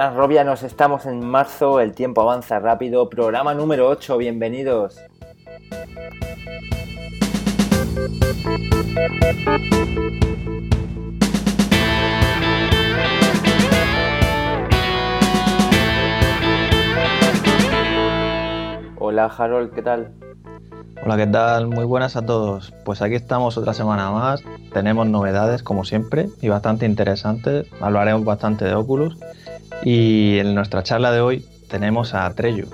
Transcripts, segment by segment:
Buenas Robianos, estamos en marzo, el tiempo avanza rápido, programa número 8, bienvenidos. Hola Harold, ¿qué tal? Hola, ¿qué tal? Muy buenas a todos. Pues aquí estamos otra semana más. Tenemos novedades como siempre y bastante interesantes. Hablaremos bastante de Oculus. Y en nuestra charla de hoy tenemos a Treyu,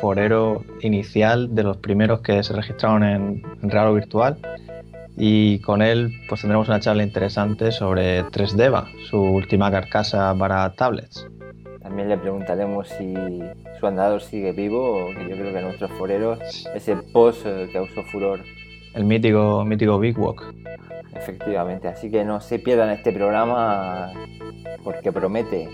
forero inicial de los primeros que se registraron en, Real Virtual. Y con él pues tendremos una charla interesante sobre 3Deva, su última carcasa para tablets. También le preguntaremos si su andador sigue vivo, que yo creo que nuestros foreros, ese post eh, causó furor. El mítico, mítico Big Walk. Efectivamente, así que no se pierdan este programa porque promete.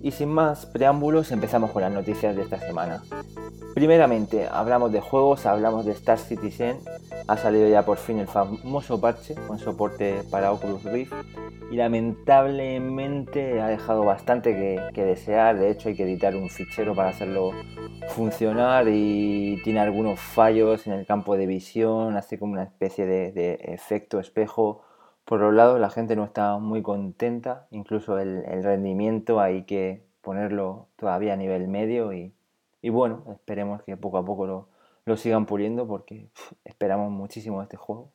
Y sin más preámbulos, empezamos con las noticias de esta semana. Primeramente, hablamos de juegos, hablamos de Star Citizen. Ha salido ya por fin el famoso parche con soporte para Oculus Rift y lamentablemente ha dejado bastante que, desear. De hecho, hay que editar un fichero para hacerlo funcionar y tiene algunos fallos en el campo de visión, hace como una especie de efecto espejo por otro lado, la gente no está muy contenta, incluso el, rendimiento hay que ponerlo todavía a nivel medio y, bueno, esperemos que poco a poco lo, sigan puliendo porque esperamos muchísimo de este juego.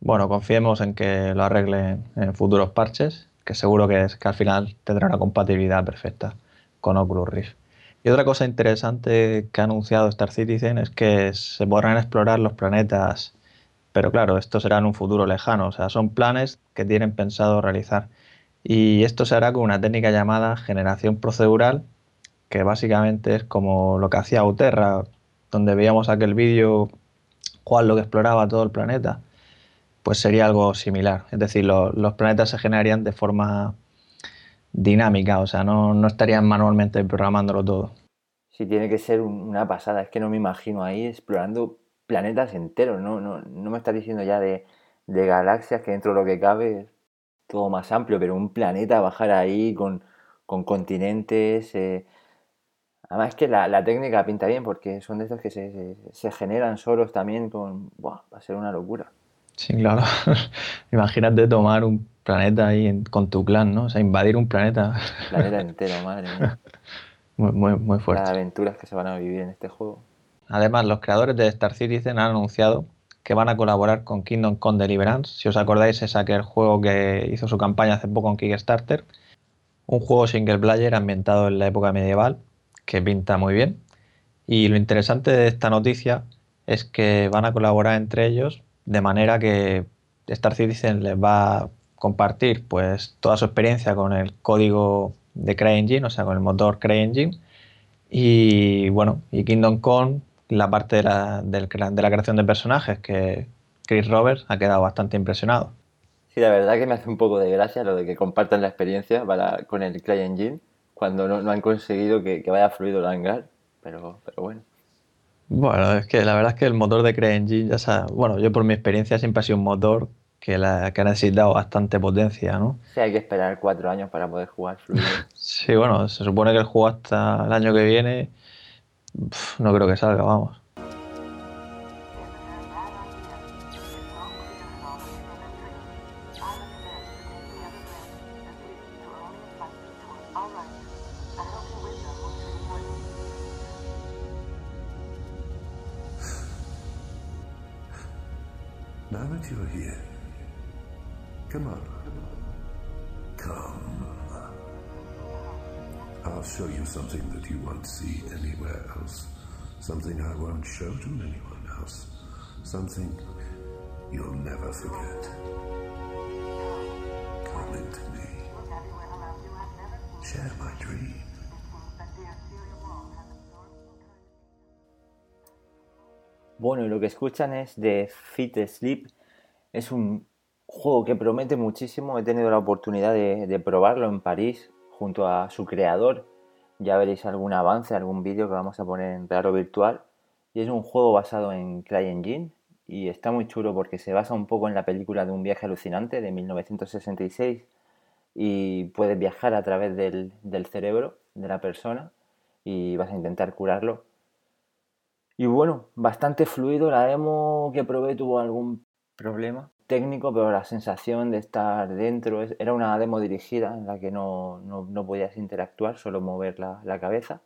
Bueno, confiemos en que lo arreglen en futuros parches, que seguro que, es, que al final tendrá una compatibilidad perfecta con Oculus Rift. Y otra cosa interesante que ha anunciado Star Citizen es que se podrán explorar los planetas pero claro, esto será en un futuro lejano, o sea, son planes que tienen pensado realizar. Y esto se hará con una técnica llamada generación procedural, que básicamente es como lo que hacía Uterra, donde veíamos aquel vídeo cuál lo que exploraba todo el planeta. Pues sería algo similar, es decir, los planetas se generarían de forma dinámica, o sea, no, no estarían manualmente programándolo todo. Sí, tiene que ser una pasada, es que no me imagino ahí explorando planetas enteros, no, no, no me estás diciendo ya de, galaxias que dentro de lo que cabe es todo más amplio, pero un planeta bajar ahí con, continentes. Eh, además es que la, técnica pinta bien porque son de esos que se, generan solos también con... Buah, va a ser una locura. Sí, claro. Imagínate tomar un planeta ahí con tu clan, ¿no? O sea, invadir un planeta. Planeta entero, madre mía. Muy, muy, muy fuerte. Las aventuras que se van a vivir en este juego. Además, los creadores de Star Citizen han anunciado que van a colaborar con Kingdom Come Deliverance. Si os acordáis, es aquel juego que hizo su campaña hace poco en Kickstarter. Un juego single player ambientado en la época medieval, que pinta muy bien. Y lo interesante de esta noticia es que van a colaborar entre ellos de manera que Star Citizen les va a compartir pues toda su experiencia con el código de CryEngine, o sea, con el motor CryEngine. Y bueno, y Kingdom Come la parte de la, de la creación de personajes, que Chris Roberts ha quedado bastante impresionado. Sí, la verdad que me hace un poco de gracia lo de que compartan la experiencia para, con el CryEngine cuando no, han conseguido que, vaya fluido el hangar, pero, pero bueno. Bueno, es que la verdad es que el motor de CryEngine, ya sabe, bueno, yo por mi experiencia siempre ha sido un motor que, la, que ha necesitado bastante potencia, ¿no? Sí, hay que esperar cuatro años para poder jugar fluido. sí, bueno, se supone que el juego hasta el año que viene no creo que salga, vamos. Now that you're here, come on. I'll show you something that you won't see anywhere else. Something I won't show to anyone else. Something you'll never forget. Come me. Share my dream. Bueno, lo que escuchan es de Fit Sleep. Es un juego que promete muchísimo. He tenido la oportunidad de probarlo en París junto a su creador, ya veréis algún avance, algún vídeo que vamos a poner en Raro Virtual. Y es un juego basado en CryEngine y está muy chulo porque se basa un poco en la película de un viaje alucinante de 1966 y puedes viajar a través del, del cerebro de la persona y vas a intentar curarlo. Y bueno, bastante fluido. La demo que probé tuvo algún problema técnico, pero la sensación de estar dentro era una demo dirigida en la que no, no, podías interactuar, solo mover la, la, cabeza.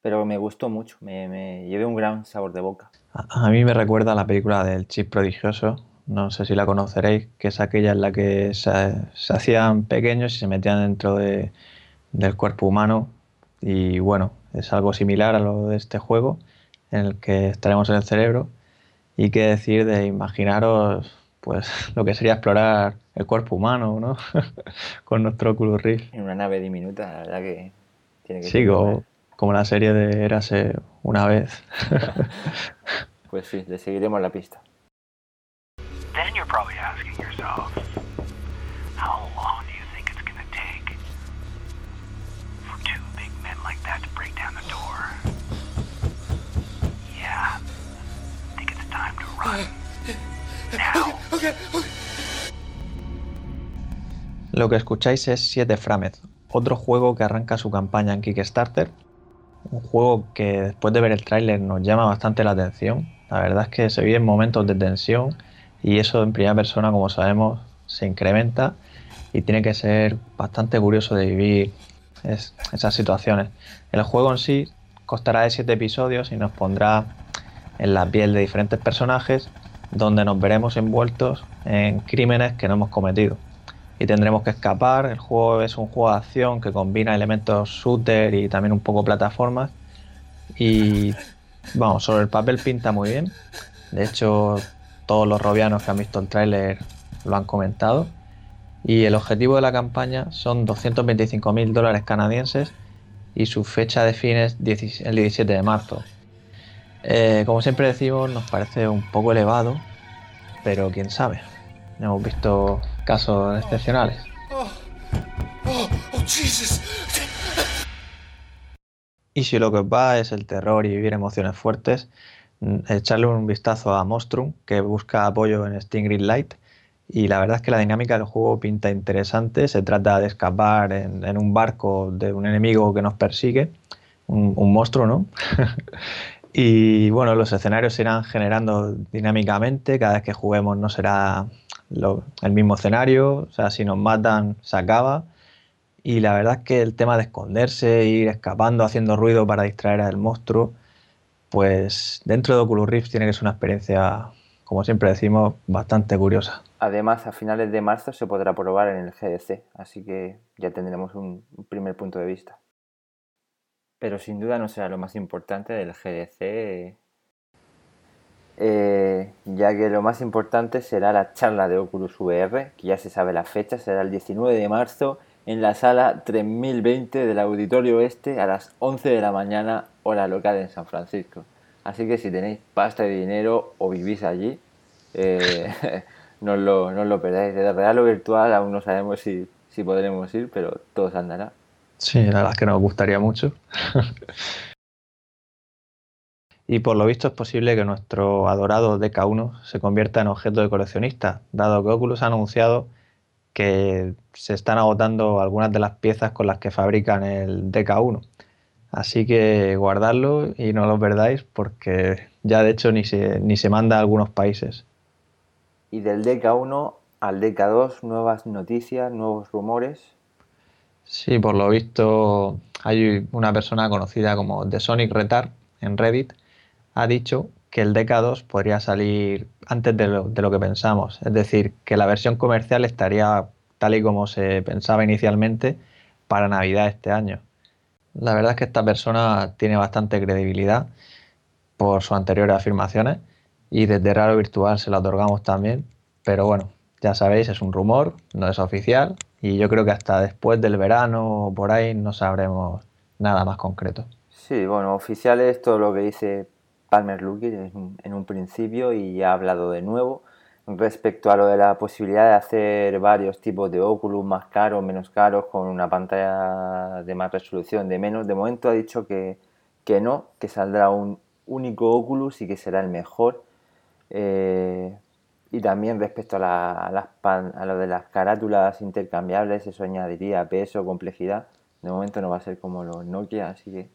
Pero me gustó mucho, me, me llevé un gran sabor de boca. A, mí me recuerda a la película del Chip Prodigioso, no sé si la conoceréis, que es aquella en la que se, se hacían pequeños y se metían dentro de, del cuerpo humano. Y bueno, es algo similar a lo de este juego, en el que estaremos en el cerebro. Y qué decir de imaginaros pues lo que sería explorar el cuerpo humano, ¿no? Con nuestro Oculus Rift. En una nave diminuta, la verdad que tiene que Sí, como, como, la serie de Érase una vez. pues sí, le seguiremos la pista. Then you're probably asking yourself, how long do you think it's gonna take for two big men like that to break down the door? Yeah, I think it's time to run. Lo que escucháis es 7 Framed, otro juego que arranca su campaña en Kickstarter. Un juego que después de ver el tráiler nos llama bastante la atención. La verdad es que se viven momentos de tensión y eso en primera persona, como sabemos, se incrementa y tiene que ser bastante curioso de vivir esas situaciones. El juego en sí costará de 7 episodios y nos pondrá en la piel de diferentes personajes donde nos veremos envueltos en crímenes que no hemos cometido. Y tendremos que escapar. El juego es un juego de acción que combina elementos shooter y también un poco plataformas. Y vamos, sobre el papel pinta muy bien. De hecho, todos los robianos que han visto el tráiler lo han comentado. Y el objetivo de la campaña son 225.000 dólares canadienses y su fecha de fin es el 17 de marzo. Eh, como siempre decimos, nos parece un poco elevado, pero quién sabe. Hemos visto casos excepcionales. y si lo que os va es el terror y vivir emociones fuertes, mm, echarle un vistazo a Monstrum, que busca apoyo en Stingray Light. Y la verdad es que la dinámica del juego pinta interesante. Se trata de escapar en, un barco de un enemigo que nos persigue, un monstruo, ¿no? Y bueno, los escenarios se irán generando dinámicamente, cada vez que juguemos no será el mismo escenario, o sea, si nos matan se acaba. Y la verdad es que el tema de esconderse, ir escapando, haciendo ruido para distraer al monstruo, pues dentro de Oculus Rift tiene que ser una experiencia, como siempre decimos, bastante curiosa. Además, a finales de marzo se podrá probar en el GDC, así que ya tendremos un primer punto de vista pero sin duda no será lo más importante del GDC, eh, ya que lo más importante será la charla de Oculus VR, que ya se sabe la fecha, será el 19 de marzo en la sala 3020 del Auditorio Oeste a las 11 de la mañana, hora local en San Francisco. Así que si tenéis pasta de dinero o vivís allí, eh, no, lo, no lo perdáis. De real o virtual aún no sabemos si, si podremos ir, pero todo se andará. Sí, la verdad que nos gustaría mucho. y por lo visto es posible que nuestro adorado DK1 se convierta en objeto de coleccionista, dado que Oculus ha anunciado que se están agotando algunas de las piezas con las que fabrican el DK1. Así que guardadlo y no lo perdáis porque ya de hecho ni se, ni se manda a algunos países. Y del DK1 al DK2, nuevas noticias, nuevos rumores. Sí, por lo visto hay una persona conocida como The Sonic Retard en Reddit ha dicho que el DK2 podría salir antes de lo, de lo, que pensamos. Es decir, que la versión comercial estaría tal y como se pensaba inicialmente para Navidad este año. La verdad es que esta persona tiene bastante credibilidad por sus anteriores afirmaciones y desde Raro Virtual se la otorgamos también. Pero bueno, ya sabéis, es un rumor, no es oficial y yo creo que hasta después del verano o por ahí no sabremos nada más concreto. Sí, bueno, oficial es todo lo que dice Palmer Luckett en un principio y ha hablado de nuevo respecto a lo de la posibilidad de hacer varios tipos de Oculus más caros, menos caros, con una pantalla de más resolución, de menos, de momento ha dicho que, que no, que saldrá un único Oculus y que será el mejor. Eh, y también respecto a, la, a, las a lo de las carátulas intercambiables, eso añadiría peso, complejidad. De momento no va a ser como los Nokia, así que...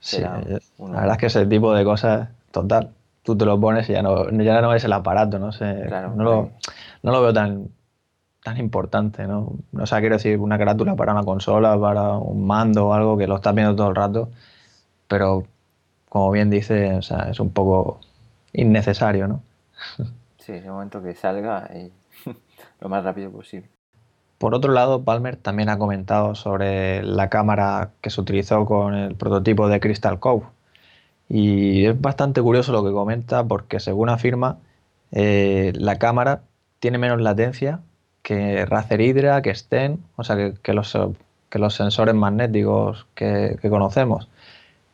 Sí, la verdad es que ese tipo de cosas, total, tú te lo pones y ya no, ya no ves el aparato, no sé, no, lo, no, lo, veo tan, tan importante, ¿no? O sea, quiero decir, una carátula para una consola, para un mando o algo que lo estás viendo todo el rato, pero como bien dice, o sea, es un poco innecesario, ¿no? Sí, ese momento que salga lo más rápido posible. Por otro lado, Palmer también ha comentado sobre la cámara que se utilizó con el prototipo de Crystal Cove. Y es bastante curioso lo que comenta porque según afirma, eh, la cámara tiene menos latencia que Razer Hydra, que Sten, o sea, que, los, que los, sensores magnéticos que, que conocemos.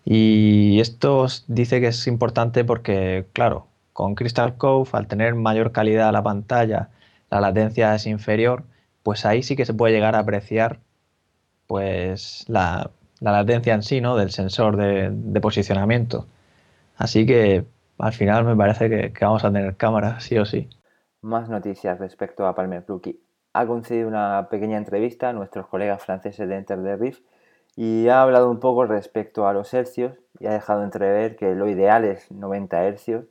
Y esto dice que es importante porque, claro, con Crystal Cove, al tener mayor calidad la pantalla, la latencia es inferior, pues ahí sí que se puede llegar a apreciar pues la, latencia en sí, ¿no? Del sensor de, posicionamiento. Así que al final me parece que, vamos a tener cámara, sí o sí. Más noticias respecto a Palmer Plucky. Ha concedido una pequeña entrevista a nuestros colegas franceses de Enter the Rift y ha hablado un poco respecto a los hercios y ha dejado entrever que lo ideal es 90 hercios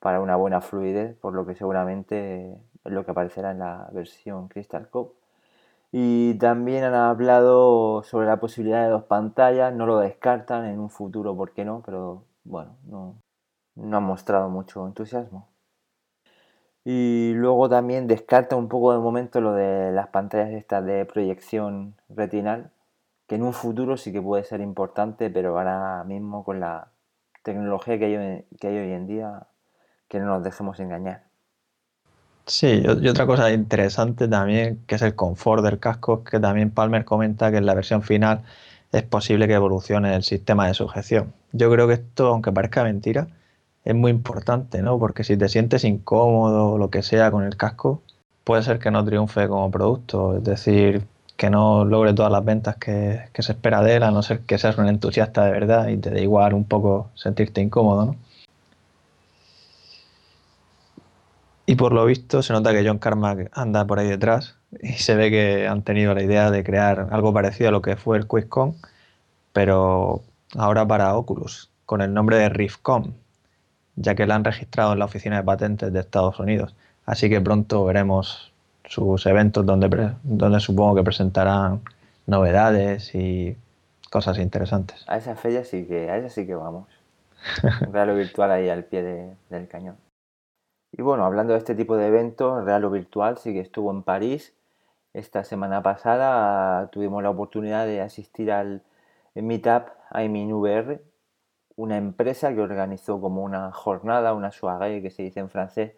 para una buena fluidez, por lo que seguramente es lo que aparecerá en la versión Crystal Cove. Y también han hablado sobre la posibilidad de dos pantallas, no lo descartan en un futuro, ¿por qué no? Pero bueno, no, han mostrado mucho entusiasmo. Y luego también descarta un poco de momento lo de las pantallas estas de proyección retinal, que en un futuro sí que puede ser importante, pero ahora mismo con la tecnología que hay hoy en día que no nos dejemos engañar. Sí, y otra cosa interesante también, que es el confort del casco, que también Palmer comenta que en la versión final es posible que evolucione el sistema de sujeción. Yo creo que esto, aunque parezca mentira, es muy importante, ¿no? Porque si te sientes incómodo o lo que sea con el casco, puede ser que no triunfe como producto, es decir, que no logre todas las ventas que, que se espera de él, a no ser que seas un entusiasta de verdad y te da igual un poco sentirte incómodo, ¿no? Y por lo visto se nota que John Carmack anda por ahí detrás y se ve que han tenido la idea de crear algo parecido a lo que fue el QuickCon, pero ahora para Oculus, con el nombre de RIFCOM, ya que la han registrado en la oficina de patentes de Estados Unidos. Así que pronto veremos sus eventos donde, donde supongo que presentarán novedades y cosas interesantes. A esa fecha sí que, a esa sí que vamos. Virtual ahí al pie del cañón. Y bueno, hablando de este tipo de eventos, real o virtual, sí que estuvo en París. Esta semana pasada tuvimos la oportunidad de asistir al Meetup IMIN VR, una empresa que organizó como una jornada, una soirée que se dice en francés,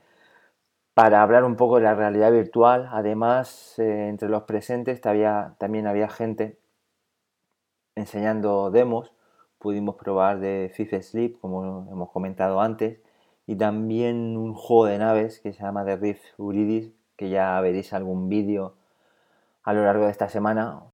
para hablar un poco de la realidad virtual. Además, eh, entre los presentes también había gente enseñando demos. Pudimos probar de Fifth Sleep, como hemos comentado antes, y también un juego de naves que se llama The Rift Uridis, que ya veréis algún vídeo a lo largo de esta semana.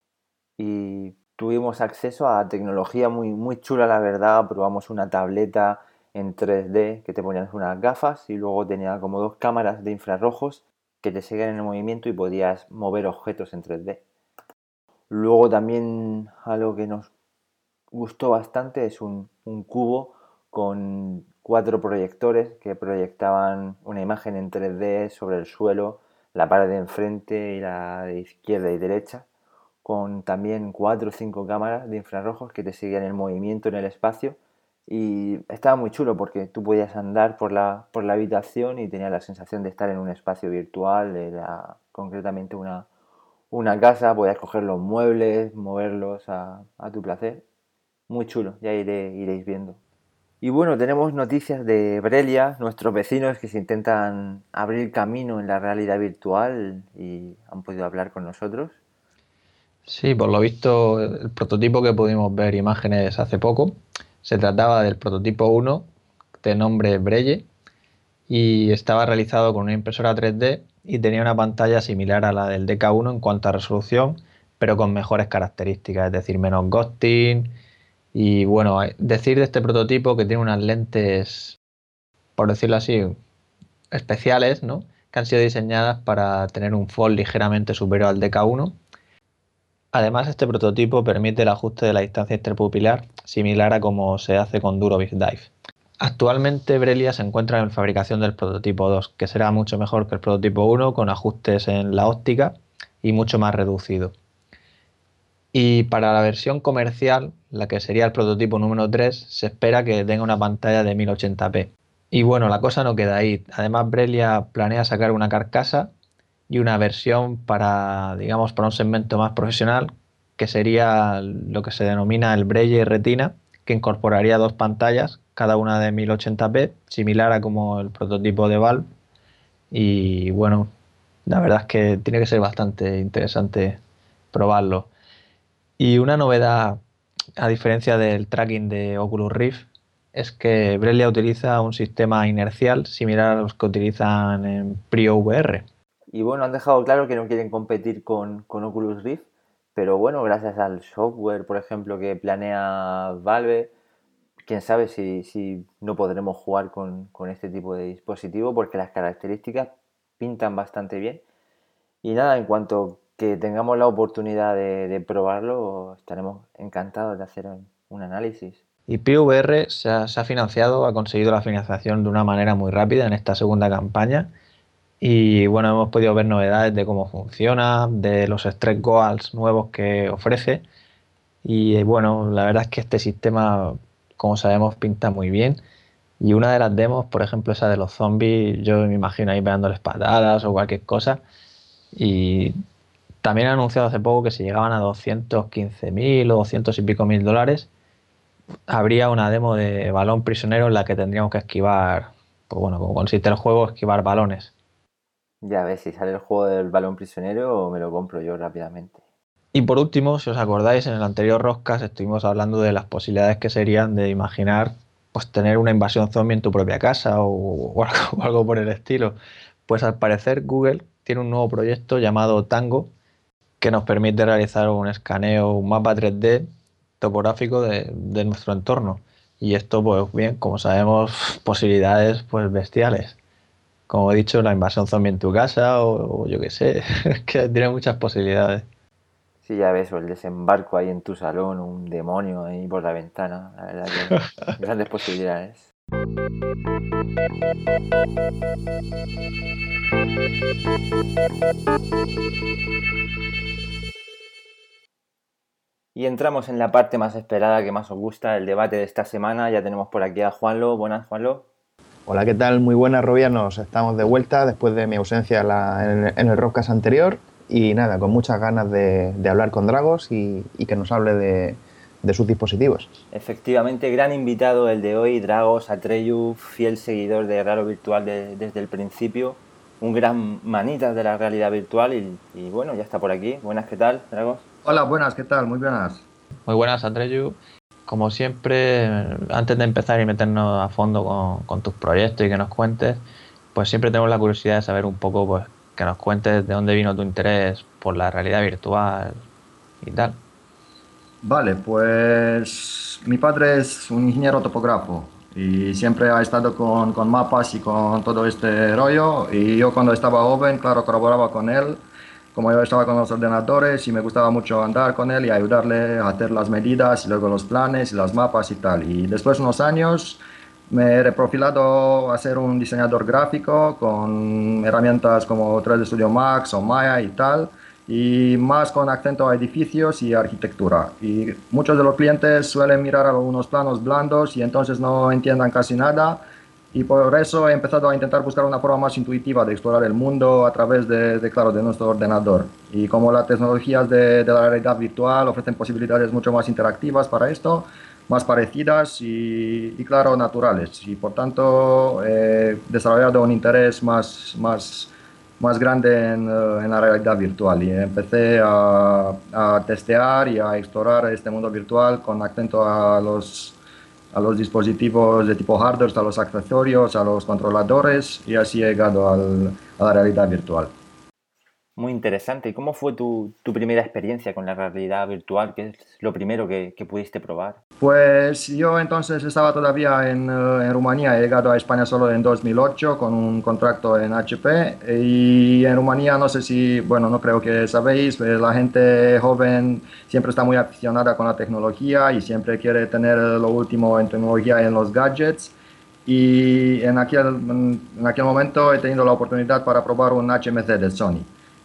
Y tuvimos acceso a tecnología muy, muy chula, la verdad. Probamos una tableta en 3D que te ponías unas gafas y luego tenía como dos cámaras de infrarrojos que te seguían en el movimiento y podías mover objetos en 3D. Luego también algo que nos gustó bastante es un, un cubo con cuatro proyectores que proyectaban una imagen en 3D sobre el suelo, la pared de enfrente y la de izquierda y derecha, con también cuatro o cinco cámaras de infrarrojos que te seguían el movimiento en el espacio. Y estaba muy chulo porque tú podías andar por la, por la habitación y tenías la sensación de estar en un espacio virtual, era concretamente una, una casa, podías coger los muebles, moverlos a, a tu placer. Muy chulo, ya iré, iréis viendo. Y bueno, tenemos noticias de Brelia, nuestros vecinos que se intentan abrir camino en la realidad virtual y han podido hablar con nosotros. Sí, por lo visto, el prototipo que pudimos ver imágenes hace poco se trataba del prototipo 1 de nombre Brelle y estaba realizado con una impresora 3D y tenía una pantalla similar a la del DK1 en cuanto a resolución, pero con mejores características, es decir, menos ghosting. Y bueno, decir de este prototipo que tiene unas lentes, por decirlo así, especiales, ¿no? que han sido diseñadas para tener un fold ligeramente superior al DK1. Además, este prototipo permite el ajuste de la distancia interpupilar, similar a como se hace con Durovis Dive. Actualmente Brelia se encuentra en fabricación del prototipo 2, que será mucho mejor que el prototipo 1 con ajustes en la óptica y mucho más reducido. Y para la versión comercial, la que sería el prototipo número 3, se espera que tenga una pantalla de 1080p. Y bueno, la cosa no queda ahí. Además, Brelia planea sacar una carcasa y una versión para, digamos, para un segmento más profesional, que sería lo que se denomina el Brelia Retina, que incorporaría dos pantallas cada una de 1080p, similar a como el prototipo de Valve. Y bueno, la verdad es que tiene que ser bastante interesante probarlo. Y una novedad, a diferencia del tracking de Oculus Rift, es que Brelia utiliza un sistema inercial similar a los que utilizan en PrioVR. Y bueno, han dejado claro que no quieren competir con, con Oculus Rift, pero bueno, gracias al software, por ejemplo, que planea Valve, quién sabe si, no podremos jugar con, este tipo de dispositivo porque las características pintan bastante bien. Y nada, en cuanto que tengamos la oportunidad de, probarlo, estaremos encantados de hacer un análisis. Y PVR se ha, se ha, financiado, ha conseguido la financiación de una manera muy rápida en esta segunda campaña. Y bueno, hemos podido ver novedades de cómo funciona, de los stretch goals nuevos que ofrece. Y bueno, la verdad es que este sistema como sabemos, pinta muy bien. Y una de las demos, por ejemplo, esa de los zombies, yo me imagino ahí pegándoles patadas o cualquier cosa. Y también han anunciado hace poco que si llegaban a 215.000 o 200 y pico mil dólares, habría una demo de balón prisionero en la que tendríamos que esquivar, pues bueno, como consiste el juego, esquivar balones. Ya ves, si sale el juego del balón prisionero, me lo compro yo rápidamente. Y por último, si os acordáis, en el anterior Roscas estuvimos hablando de las posibilidades que serían de imaginar pues tener una invasión zombie en tu propia casa o, algo, por el estilo. Pues al parecer Google tiene un nuevo proyecto llamado Tango que nos permite realizar un escaneo, un mapa 3D topográfico de, nuestro entorno. Y esto, pues bien, como sabemos, posibilidades pues bestiales. Como he dicho, la invasión zombie en tu casa o, o yo qué sé, que tiene muchas posibilidades. Sí, ya ves, o el desembarco ahí en tu salón, un demonio ahí por la ventana. La verdad que grandes posibilidades. Y entramos en la parte más esperada que más os gusta, el debate de esta semana. Ya tenemos por aquí a Juanlo. Buenas, Juanlo. Hola, ¿qué tal? Muy buenas, Robianos. Estamos de vuelta después de mi ausencia en, el Rockcast anterior y nada, con muchas ganas de, hablar con Dragos y, que nos hable de, sus dispositivos. Efectivamente, gran invitado el de hoy, Dragos Atreyu, fiel seguidor de Raro Virtual desde el principio, un gran manita de la realidad virtual y, bueno, ya está por aquí. Buenas, ¿qué tal, Dragos? Hola, buenas, ¿qué tal? Muy buenas. Muy buenas, Atreyu. Como siempre, antes de empezar y meternos a fondo con, con tus proyectos y que nos cuentes, pues siempre tenemos la curiosidad de saber un poco pues, que nos cuentes de dónde vino tu interés por la realidad virtual y tal. Vale, pues mi padre es un ingeniero topógrafo y siempre ha estado con, con, mapas y con todo este rollo y yo cuando estaba joven, claro, colaboraba con él, como yo estaba con los ordenadores y me gustaba mucho andar con él y ayudarle a hacer las medidas y luego los planes y las mapas y tal. Y después de unos años me he reprofilado a ser un diseñador gráfico con herramientas como 3D Studio Max o Maya y tal, y más con acento a edificios y arquitectura. Y muchos de los clientes suelen mirar algunos planos blandos y entonces no entiendan casi nada. Y por eso he empezado a intentar buscar una forma más intuitiva de explorar el mundo a través de, claro, de nuestro ordenador. Y como las tecnologías de, de la realidad virtual ofrecen posibilidades mucho más interactivas para esto, más parecidas y, claro, naturales. Y por tanto, he desarrollado un interés más, más, más grande en, eh, en la realidad virtual y empecé a, a, testear y a explorar este mundo virtual con acento a los a los dispositivos de tipo hardware, a los accesorios, a los controladores y así he llegado a la realidad virtual. Muy interesante. ¿Y cómo fue tu, tu primera experiencia con la realidad virtual? ¿Qué es lo primero que, que pudiste probar? Pues yo entonces estaba todavía en, eh, en Rumanía, he llegado a España solo en 2008 con un contrato en HP y en Rumanía no sé si, bueno, no creo que sabéis, eh, la gente joven siempre está muy aficionada con la tecnología y siempre quiere tener lo último en tecnología en los gadgets. Y en aquel, en aquel momento he tenido la oportunidad para probar un HMC de Sony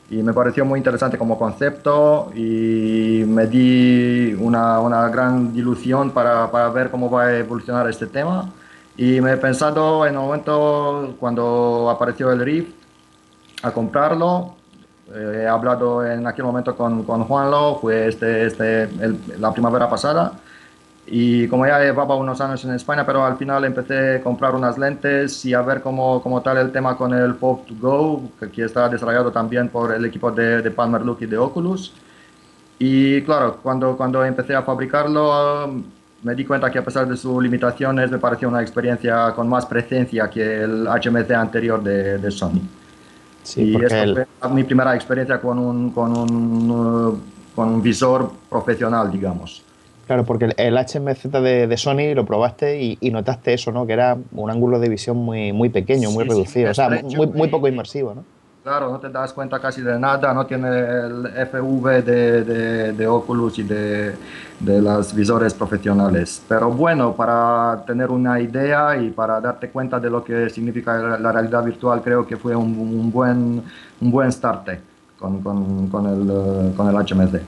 y me pareció muy interesante como concepto y me di una, una gran ilusión para, para ver cómo va a evolucionar este tema. Y me he pensado en el momento cuando apareció el Rift a comprarlo. Eh, he hablado en aquel momento con, con Juanlo fue este, este, el- la primavera pasada y como ya llevaba unos años en España, pero al final empecé a comprar unas lentes y a ver cómo, cómo tal el tema con el Pop to Go, que aquí está desarrollado también por el equipo de, de Palmer Look y de Oculus. Y claro, cuando, cuando empecé a fabricarlo, me di cuenta que a pesar de sus limitaciones, me pareció una experiencia con más presencia que el HMC anterior de, de Sony. Sí, y esta el- fue mi primera experiencia con un, con un, con un visor profesional, digamos. Claro, porque el, el HMZ de, de Sony lo probaste y, y notaste eso, ¿no? Que era un ángulo de visión muy, muy pequeño, muy Sí, sí, reducido, o sea, muy, muy poco inmersivo, ¿no? Claro, no te das cuenta casi de nada, no tiene el FV de, de, de Oculus y de, de los visores profesionales. Pero bueno, para tener una idea y para darte cuenta de lo que significa la, la realidad virtual, creo que fue un, un buen, un buen start con, con, con, el, con el HMC.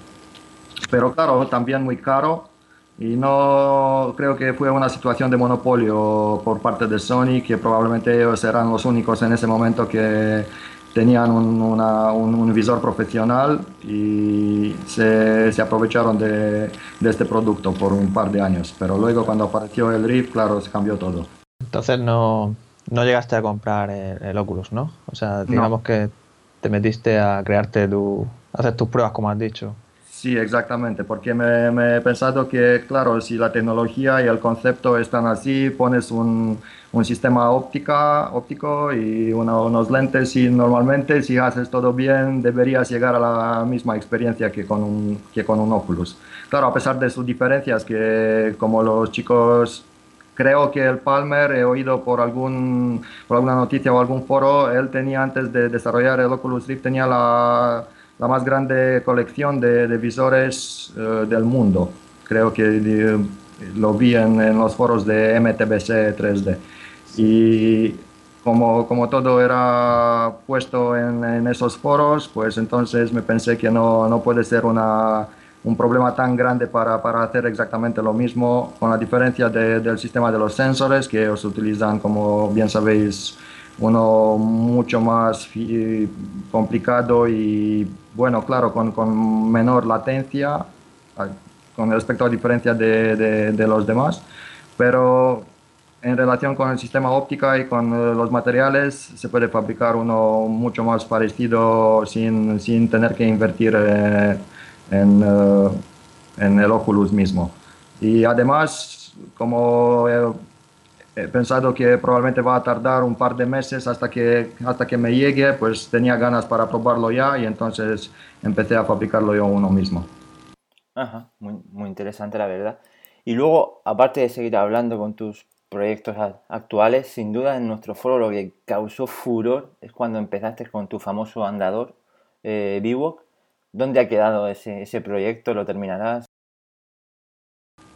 Pero claro, también muy caro y no creo que fue una situación de monopolio por parte de Sony, que probablemente ellos eran los únicos en ese momento que tenían un, una- un- un visor profesional y se, se aprovecharon de, de este producto por un par de años. Pero luego cuando apareció el Rift, claro, se cambió todo. Entonces no, no llegaste a comprar el, el Oculus, ¿no? O sea, digamos que te metiste a crearte tu, a hacer tus pruebas, como has dicho. Sí, exactamente, porque me, me he pensado que, claro, si la tecnología y el concepto están así, pones un, un sistema óptica, óptico y una- unos lentes y normalmente si haces todo bien deberías llegar a la misma experiencia que con un, que con un Oculus. Claro, a pesar de sus diferencias, que como los chicos Creo que el Palmer, he oído por, algún, por alguna noticia o algún foro, él tenía antes de desarrollar el Oculus Rift, tenía la, la más grande colección de, de visores eh, del mundo. Creo que eh, lo vi en, en los foros de MTBC 3D. Y como, como todo era puesto en, en esos foros, pues entonces me pensé que no, no puede ser una, un problema tan grande para, para hacer exactamente lo mismo, con la diferencia de- del sistema de los sensores, que ellos utilizan, como bien sabéis, uno mucho más fi- complicado y, bueno, claro, con, con menor latencia, con respecto a diferencia de, de- de los demás, pero en relación con el sistema óptica y con eh, los materiales, se puede fabricar uno mucho más parecido sin, sin tener que invertir eh, en, eh, en el Oculus mismo. Y además, como he, he pensado que probablemente va a tardar un par de meses hasta que, hasta que me llegue, pues tenía ganas para probarlo ya y entonces empecé a fabricarlo yo uno mismo. Ajá, muy, muy interesante la verdad. Y luego, aparte de seguir hablando con tus proyectos actuales, sin duda en nuestro foro lo que causó furor es cuando empezaste con tu famoso andador eh, Bivouac. ¿Dónde ha quedado ese, ese proyecto? ¿Lo terminarás?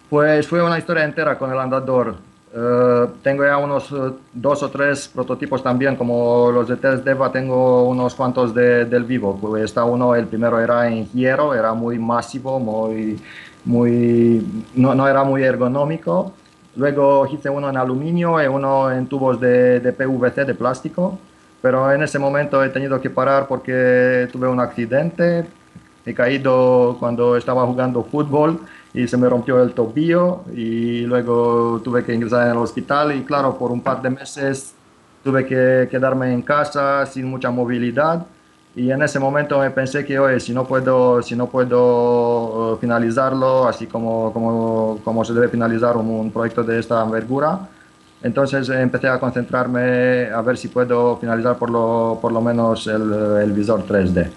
Pues fue una historia entera con el andador. Eh, tengo ya unos eh, dos o tres prototipos también, como los de Test Deva, tengo unos cuantos de- del vivo. Pues está uno, el primero era en hierro, era muy masivo, muy, muy, no, no era muy ergonómico. Luego hice uno en aluminio y uno en tubos de, de PVC, de plástico. Pero en ese momento he tenido que parar porque tuve un accidente. He caído cuando estaba jugando fútbol y se me rompió el tobillo y luego tuve que ingresar el hospital y claro, por un par de meses tuve que quedarme en casa sin mucha movilidad y en ese momento me pensé que, oye, si no puedo, si no puedo eh, finalizarlo así como, como, como se debe finalizar un, un, proyecto de esta envergura, entonces empecé a concentrarme a ver si puedo finalizar por lo, por lo menos el, el visor 3D.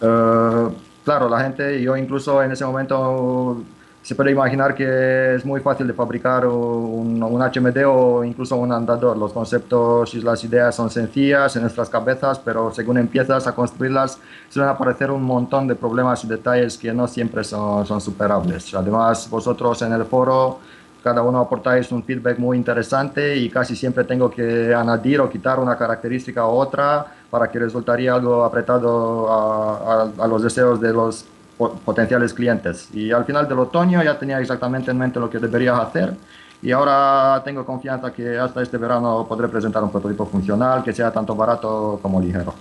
Uh, claro, la gente, yo incluso en ese momento se puede imaginar que es muy fácil de fabricar un, un, HMD o incluso un andador. Los conceptos y las ideas son sencillas en nuestras cabezas, pero según empiezas a construirlas, suelen aparecer un montón de problemas y detalles que no siempre son, son superables. Además, vosotros en el foro, cada uno aportáis un feedback muy interesante y casi siempre tengo que añadir o quitar una característica u otra para que resultaría algo apretado a, los deseos de los potenciales clientes. Y al final del otoño ya tenía exactamente en mente lo que debería hacer y ahora tengo confianza que hasta este verano podré presentar un prototipo funcional que sea tanto barato como ligero.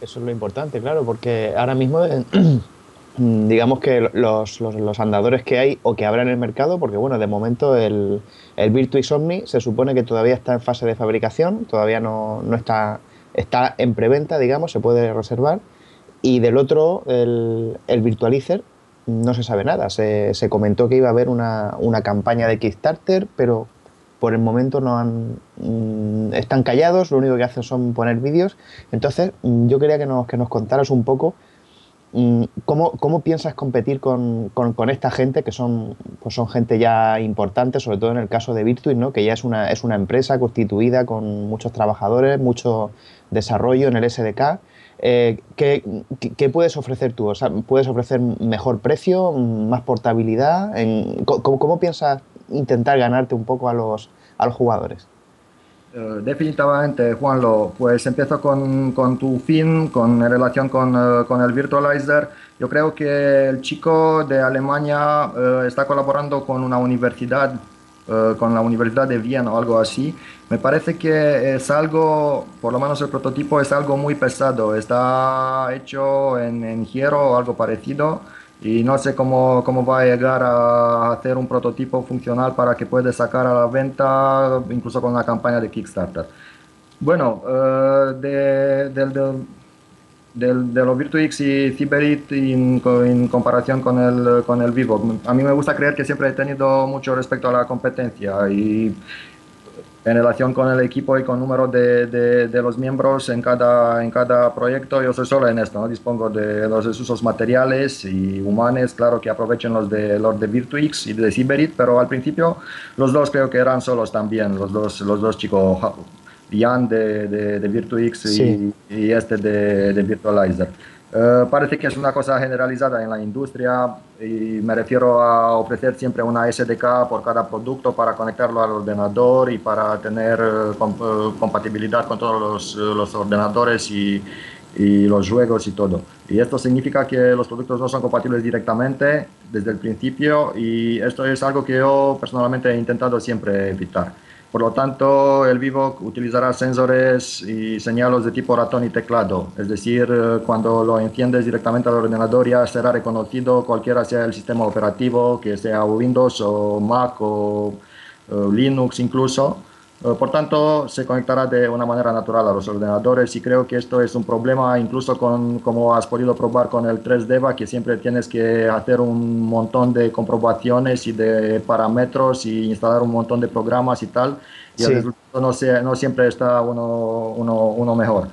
Eso es lo importante, claro, porque ahora mismo digamos que los, los, los, andadores que hay o que habrá en el mercado, porque bueno, de momento el, el Virtuix Omni se supone que todavía está en fase de fabricación, todavía no, no está, está en preventa, digamos, se puede reservar y del otro, el, el Virtualizer, no se sabe nada. Se, se, comentó que iba a haber una, una, campaña de Kickstarter, pero por el momento no han, mmm, están callados, lo único que hacen son poner vídeos. Entonces, yo quería que nos, que nos contaras un poco mmm, cómo, cómo, piensas competir con, con, con, esta gente, que son, pues son gente ya importante, sobre todo en el caso de Virtuix, ¿no? que ya es una, es una empresa constituida con muchos trabajadores, mucho desarrollo en el SDK eh, ¿qué, ¿qué, puedes ofrecer tú? O sea, ¿Puedes ofrecer mejor precio, más portabilidad? ¿cómo, ¿cómo, piensas intentar ganarte un poco a los, a los jugadores? Uh, definitivamente, Juanlo, pues empiezo con, con, tu fin, con relación con, uh, con, el virtualizer. Yo creo que el chico de Alemania uh, está colaborando con una universidad uh, con la Universidad de Viena o algo así. Me parece que es algo, por lo menos el prototipo es algo muy pesado, está hecho en, en hierro o algo parecido y no sé cómo, cómo va a llegar a hacer un prototipo funcional para que pueda sacar a la venta incluso con una campaña de Kickstarter. Bueno, uh, de, de, de, de los Virtuix y Cyberit en, comparación con el, con el Vivo. A mí me gusta creer que siempre he tenido mucho respeto a la competencia y en relación con el equipo y con el número de, de, los miembros en cada, en cada proyecto, yo soy solo en esto, ¿no? dispongo de los usos materiales y humanos, claro que aprovechen los de, los de Virtuix y de Cyberit, pero al principio los dos creo que eran solos también, los dos, los dos chicos Jan de, de, de Virtuix sí. y, y, este de, de Virtualizer. Uh, parece que es una cosa generalizada en la industria y me refiero a ofrecer siempre una SDK por cada producto para conectarlo al ordenador y para tener uh, comp uh, compatibilidad con todos los, los ordenadores y, y, los juegos y todo. Y esto significa que los productos no son compatibles directamente desde el principio y esto es algo que yo personalmente he intentado siempre evitar. Por lo tanto, el Vivo utilizará sensores y señales de tipo ratón y teclado, es decir, eh, cuando lo enciendes directamente al ordenador ya será reconocido cualquiera sea el sistema operativo, que sea Windows o Mac o, o Linux incluso. Eh, por tanto, se conectará de una manera natural a los ordenadores y creo que esto es un problema incluso con, como has podido probar con el 3DEVA, que siempre tienes que hacer un montón de comprobaciones y de parámetros y instalar un montón de programas y tal, y sí. el resultado no, sea, no siempre está uno, uno, uno mejor.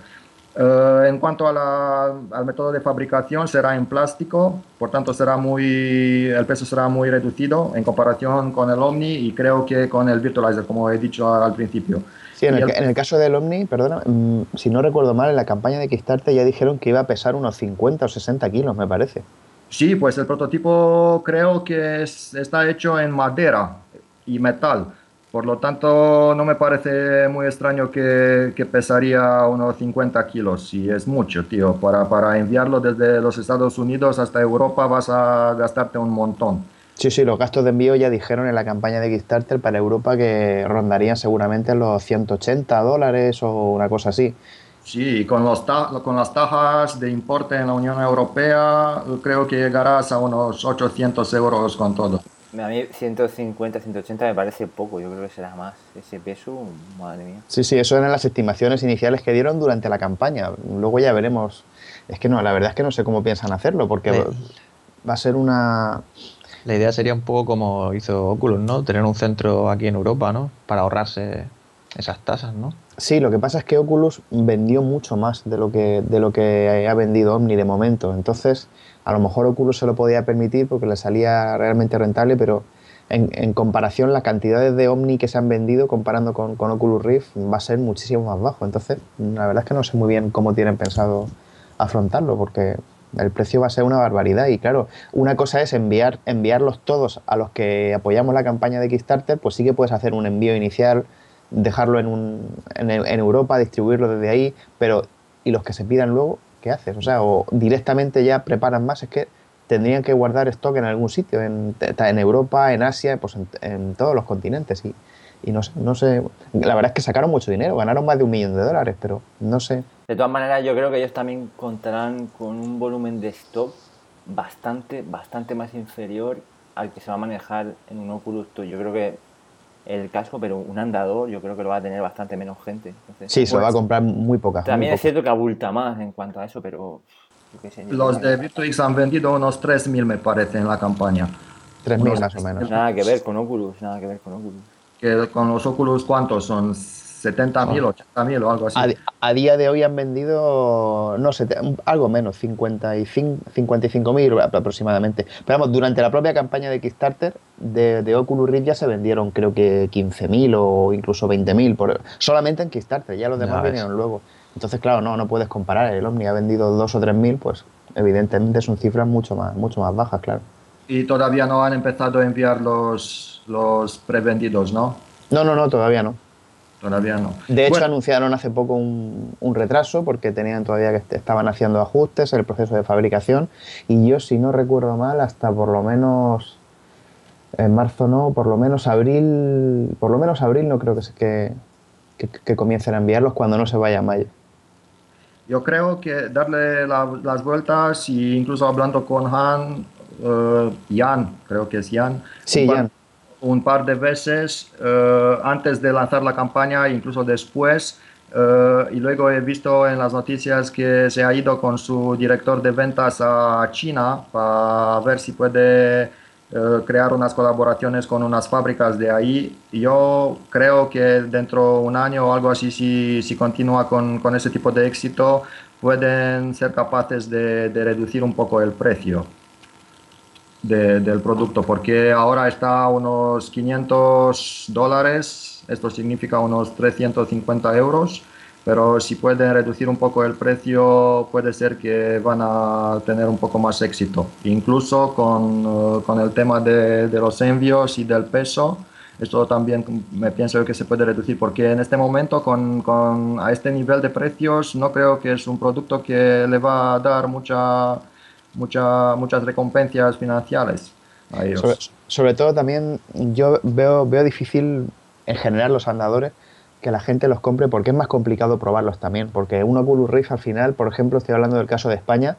Uh, en cuanto a la, al método de fabricación, será en plástico, por tanto será muy, el peso será muy reducido en comparación con el Omni y creo que con el Virtualizer, como he dicho al principio. Sí, en el, el, en el, caso del Omni, perdona, mmm, si no recuerdo mal, en la campaña de Kickstarter ya dijeron que iba a pesar unos 50 o 60 kilos, me parece. Sí, pues el prototipo creo que es, está hecho en madera y metal. Por lo tanto, no me parece muy extraño que, que, pesaría unos 50 kilos, y es mucho, tío. Para, para enviarlo desde los Estados Unidos hasta Europa vas a gastarte un montón. Sí, sí, los gastos de envío ya dijeron en la campaña de Kickstarter para Europa que rondarían seguramente los 180 dólares o una cosa así. Sí, con, los con las tajas de importe en la Unión Europea creo que llegarás a unos 800 euros con todo. A mí 150, 180 me parece poco, yo creo que será más. Ese peso, madre mía. Sí, sí, eso eran las estimaciones iniciales que dieron durante la campaña. Luego ya veremos. Es que no, la verdad es que no sé cómo piensan hacerlo, porque Sí. va a ser una. La idea sería un poco como hizo Oculus, ¿no? Tener un centro aquí en Europa, ¿no? Para ahorrarse esas tasas, ¿no? Sí, lo que pasa es que Oculus vendió mucho más de lo que, de lo que ha vendido Omni de momento. Entonces, a lo mejor Oculus se lo podía permitir porque le salía realmente rentable, pero en, comparación, las cantidades de Omni que se han vendido comparando con, con Oculus Rift va a ser muchísimo más bajo. Entonces, la verdad es que no sé muy bien cómo tienen pensado afrontarlo, porque el precio va a ser una barbaridad. Y claro, una cosa es enviar, enviarlos todos a los que apoyamos la campaña de Kickstarter, pues sí que puedes hacer un envío inicial, dejarlo en, un, en, en Europa, distribuirlo desde ahí, pero ¿y los que se pidan luego? ¿Qué haces? O sea, o directamente ya preparan más, es que tendrían que guardar stock en algún sitio, en, en Europa, en Asia, pues en, todos los continentes. Y, y no sé, no sé, la verdad es que sacaron mucho dinero, ganaron más de un millón de dólares, pero no sé. De todas maneras, yo creo que ellos también contarán con un volumen de stock bastante, bastante más inferior al que se va a manejar en un Oculus Touch. Yo creo que el casco, pero un andador, yo creo que lo va a tener bastante menos gente. Entonces, Sí, se lo va a comprar muy poca. También muy es cierto que abulta más en cuanto a eso, pero. yo qué sé, Los de Virtuix han vendido unos 3.000 me parece en la campaña. 3.000 más o menos. Nada que ver con Oculus, nada que ver con Oculus. Que con los Oculus, ¿cuántos son? ¿70.000, 80.000 o algo así? A, día de hoy han vendido, no sé, algo menos, 55 55.000 aproximadamente. Pero vamos, durante la propia campaña de Kickstarter de, de Oculus Rift ya se vendieron creo que 15.000 o incluso 20.000, por- solamente en Kickstarter, ya los Ya demás ves. vinieron luego. Entonces, claro, no, no puedes comparar. El Omni ha vendido 2 o 3.000, pues evidentemente son cifras mucho más, mucho más bajas, claro. Y todavía no han empezado a enviar los, los prevendidos, ¿no? No, no, no, todavía no. Todavía no. De hecho, Bueno, anunciaron hace poco un, un retraso porque tenían todavía que est- estaban haciendo ajustes en el proceso de fabricación y yo, si no recuerdo mal, hasta por lo menos en marzo no, por lo menos abril, por lo menos abril no creo que, que, que, que comiencen a enviarlos cuando no se vaya a mayo. Yo creo que darle la- las vueltas y incluso hablando con Han, eh, Jan, creo que es Jan, Sí, Jan. Un par de veces eh, antes de lanzar la campaña, incluso después, eh, y luego he visto en las noticias que se ha ido con su director de ventas a China para ver si puede eh, crear unas colaboraciones con unas fábricas de ahí. Yo creo que dentro de un año o algo así, si, si continúa con, con ese tipo de éxito, pueden ser capaces de, de reducir un poco el precio de- del producto, porque ahora está a unos 500 dólares, esto significa unos 350 euros, pero si pueden reducir un poco el precio, puede ser que van a tener un poco más éxito. Incluso con, eh, con el tema de, de los envíos y del peso, esto también me pienso que se puede reducir, porque en este momento con, con- a este nivel de precios no creo que es un producto que le va a dar mucha, mucha, muchas recompensas financieras. Sobre, todo también yo veo, veo difícil en general los andadores que la gente los compre porque es más complicado probarlos también. Porque un Oculus Rift al final, por ejemplo, estoy hablando del caso de España,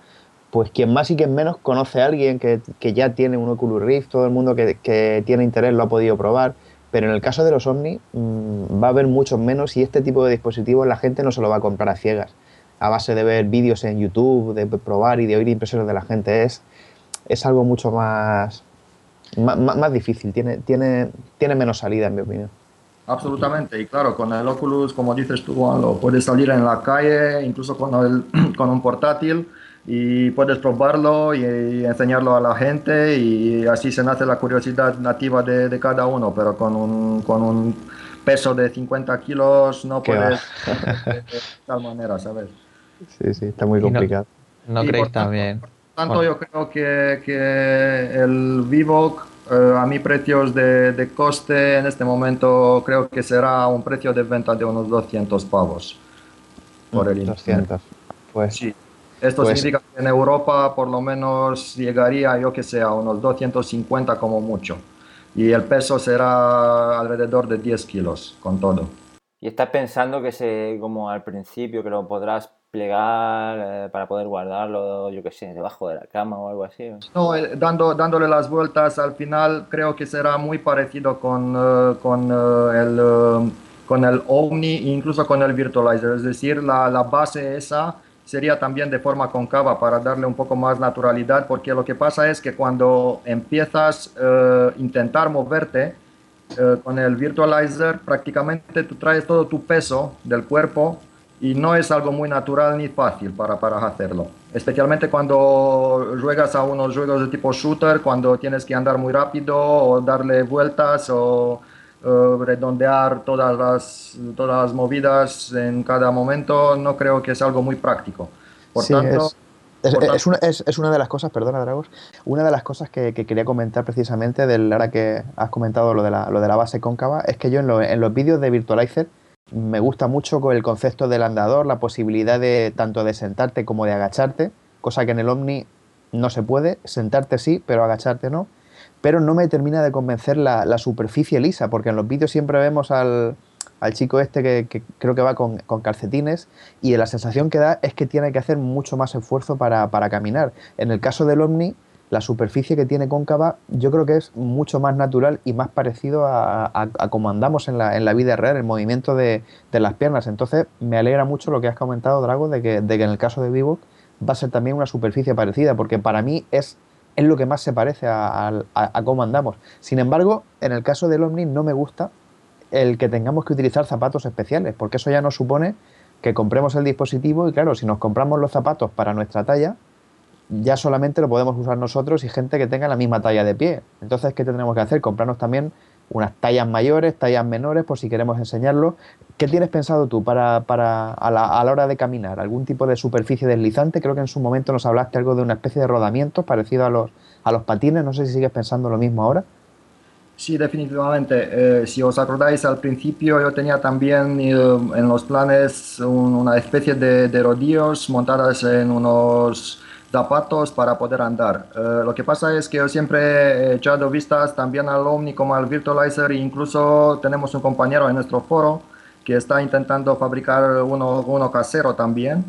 pues quien más y quien menos conoce a alguien que, que ya tiene un Oculus Rift, todo el mundo que, que tiene interés lo ha podido probar. Pero en el caso de los Omni mmm, va a haber muchos menos y este tipo de dispositivos la gente no se lo va a comprar a ciegas. A base de ver vídeos en YouTube, de probar y de oír impresiones de la gente. Es, es algo mucho más, más, más difícil, tiene, tiene, tiene menos salida en mi opinión. Absolutamente, y claro, con el Oculus, como dices tú, Juan, lo puedes salir en la calle, incluso con, el, con un portátil, y puedes probarlo y, y enseñarlo a la gente, y así se nace la curiosidad nativa de, de cada uno, pero con un, con un peso de 50 kilos no puedes de, de tal manera, ¿sabes? Sí, sí, está muy Y no- complicado. ¿No por tanto- también? Por tanto, Bueno. yo creo que, que el Vivoc eh, a mi precios de, de coste en este momento creo que será un precio de venta de unos 200 pavos por el internet. 200. Pues Sí. Esto Pues- significa que en Europa por lo menos llegaría, yo que sé, a unos 250 como mucho. Y el peso será alrededor de 10 kilos con todo. Y estás pensando que se, como al principio, que lo podrás plegar eh, para poder guardarlo, yo qué sé, debajo de la cama o algo así. No, eh, dando, dándole las vueltas al final creo que será muy parecido con, eh, con, eh, el, eh, con el Omni e incluso con el Virtualizer. Es decir, la, la base esa sería también de forma concava para darle un poco más naturalidad, porque lo que pasa es que cuando empiezas a intentar moverte eh, con el Virtualizer, prácticamente tú traes todo tu peso del cuerpo y no es algo muy natural ni fácil para, para hacerlo. Especialmente cuando juegas a unos juegos de tipo shooter, cuando tienes que andar muy rápido o darle vueltas o eh, redondear todas las, todas las movidas en cada momento, no creo que es algo muy práctico. Por Sí, tanto, es- Es, es una, es- es una de las cosas, perdona Dragos, una de las cosas que, que quería comentar precisamente del, ahora que has comentado lo de la, lo de la base cóncava, es que yo en, lo- en los vídeos de Virtualizer me gusta mucho con el concepto del andador, la posibilidad de tanto de sentarte como de agacharte, cosa que en el Omni no se puede, sentarte sí, pero agacharte no. Pero no me termina de convencer la, superficie lisa, porque en los vídeos siempre vemos al, al chico este que, que creo que va con, con calcetines y la sensación que da es que tiene que hacer mucho más esfuerzo para, para caminar. En el caso del Omni, la superficie que tiene cóncava yo creo que es mucho más natural y más parecido a, a- como andamos en la, en la vida real, el movimiento de, de las piernas. Entonces me alegra mucho lo que has comentado, Drago, de que, de que en el caso de Vivo va a ser también una superficie parecida, porque para mí es, es lo que más se parece a, a- a cómo andamos. Sin embargo, en el caso del Omni no me gusta el que tengamos que utilizar zapatos especiales, porque eso ya nos supone que compremos el dispositivo y claro, si nos compramos los zapatos para nuestra talla, ya solamente lo podemos usar nosotros y gente que tenga la misma talla de pie. Entonces, ¿qué tendremos que hacer? Comprarnos también unas tallas mayores, tallas menores, por si queremos enseñarlo. ¿Qué tienes pensado tú para, para a, la, a la hora de caminar? ¿Algún tipo de superficie deslizante? Creo que en su momento nos hablaste algo de una especie de rodamientos parecido a los, a los patines. No sé si sigues pensando lo mismo ahora. Sí, definitivamente. Eh, si os acordáis, al principio yo tenía también eh, en los planes un- una especie de rodillos montadas en unos zapatos para poder andar. Eh, lo que pasa es que yo siempre he echado vistas también al Omni como al Virtualizer e incluso tenemos un compañero en nuestro foro que está intentando fabricar uno, uno casero también.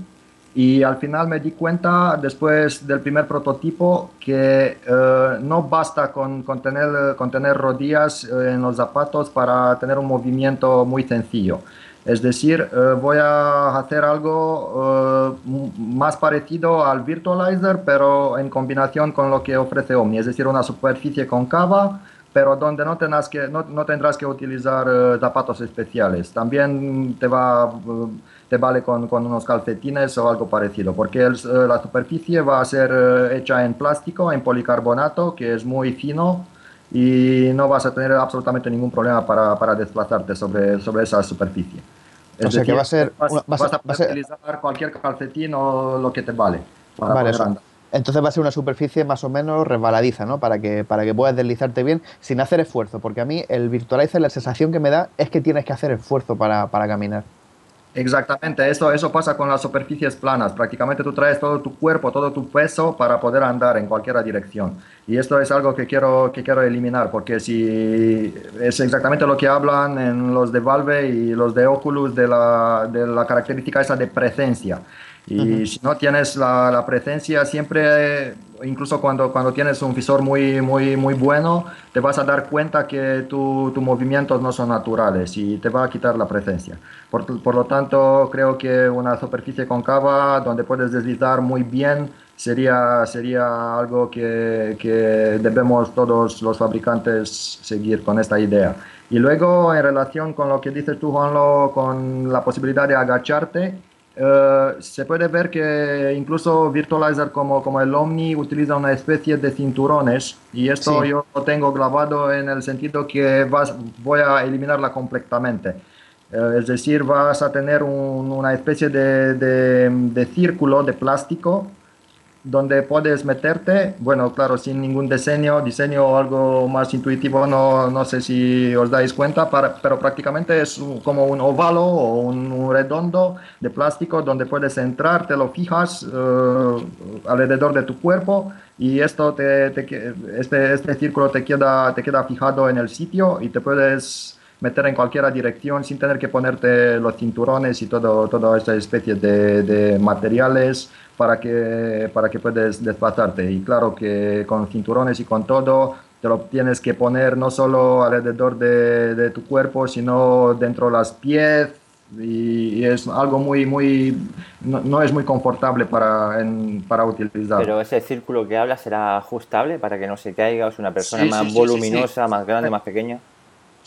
Y al final me di cuenta, después del primer prototipo, que eh, no basta con, con tener, con tener rodillas eh, en los zapatos para tener un movimiento muy sencillo. Es decir, eh, voy a hacer algo eh, más parecido al Virtualizer, pero en combinación con lo que ofrece Omni, es decir, una superficie concava, pero donde no tendrás que, utilizar eh, zapatos especiales. También te va... te vale con, unos calcetines o algo parecido, porque la superficie va a ser hecha en plástico, en policarbonato, que es muy fino y no vas a tener absolutamente ningún problema para, desplazarte sobre esa superficie. O sea que va a ser vas, una- a vas va ser- utilizar cualquier calcetín o lo que te vale. Para Vale, poder eso. andar. Entonces va a ser una superficie más o menos resbaladiza, ¿no? Para que, para que puedas deslizarte bien sin hacer esfuerzo, porque a mí el Virtualizer la sensación que me da es que tienes que hacer esfuerzo para, para caminar. Exactamente, eso, eso pasa con las superficies planas. Prácticamente tú traes todo tu cuerpo, todo tu peso para poder andar en cualquier dirección. Y esto es algo que quiero, que quiero eliminar, porque si es exactamente lo que hablan en los de Valve y los de Oculus de la, de la característica esa de presencia. Y si no tienes la, la presencia, siempre, incluso cuando, cuando tienes un visor muy, muy, muy bueno, te vas a dar cuenta que tu- tus movimientos no son naturales y te va a quitar la presencia. Por, por lo tanto, creo que una superficie concava donde puedes deslizar muy bien sería, sería algo que, que debemos todos los fabricantes seguir con esta idea. Y luego, en relación con lo que dices tú, Juanlo, con la posibilidad de agacharte, eh, se puede ver que incluso Virtualizer como, como el Omni utiliza una especie de cinturones y esto Sí. yo lo tengo grabado en el sentido que vas, voy a eliminarla completamente. Eh, es decir, vas a tener un- una especie de, de- de círculo de plástico donde puedes meterte, bueno, claro, sin ningún diseño, diseño o algo más intuitivo, no, no sé si os dais cuenta, para- pero prácticamente es como un ovalo o un, un redondo de plástico donde puedes entrar, te lo fijas eh, alrededor de tu cuerpo y esto te, te este, este círculo te queda, te queda fijado en el sitio y te puedes meter en cualquier dirección sin tener que ponerte los cinturones y todo, toda esta especie de, de materiales para que, para que puedas desplazarte. Y claro que con cinturones y con todo te lo tienes que poner no solo alrededor de, de tu cuerpo, sino dentro de las pies y, es algo muy, muy, no, es muy confortable para, para utilizar. Pero ese círculo que habla será ajustable para que no se caiga, es una persona más voluminosa, más grande, más pequeña.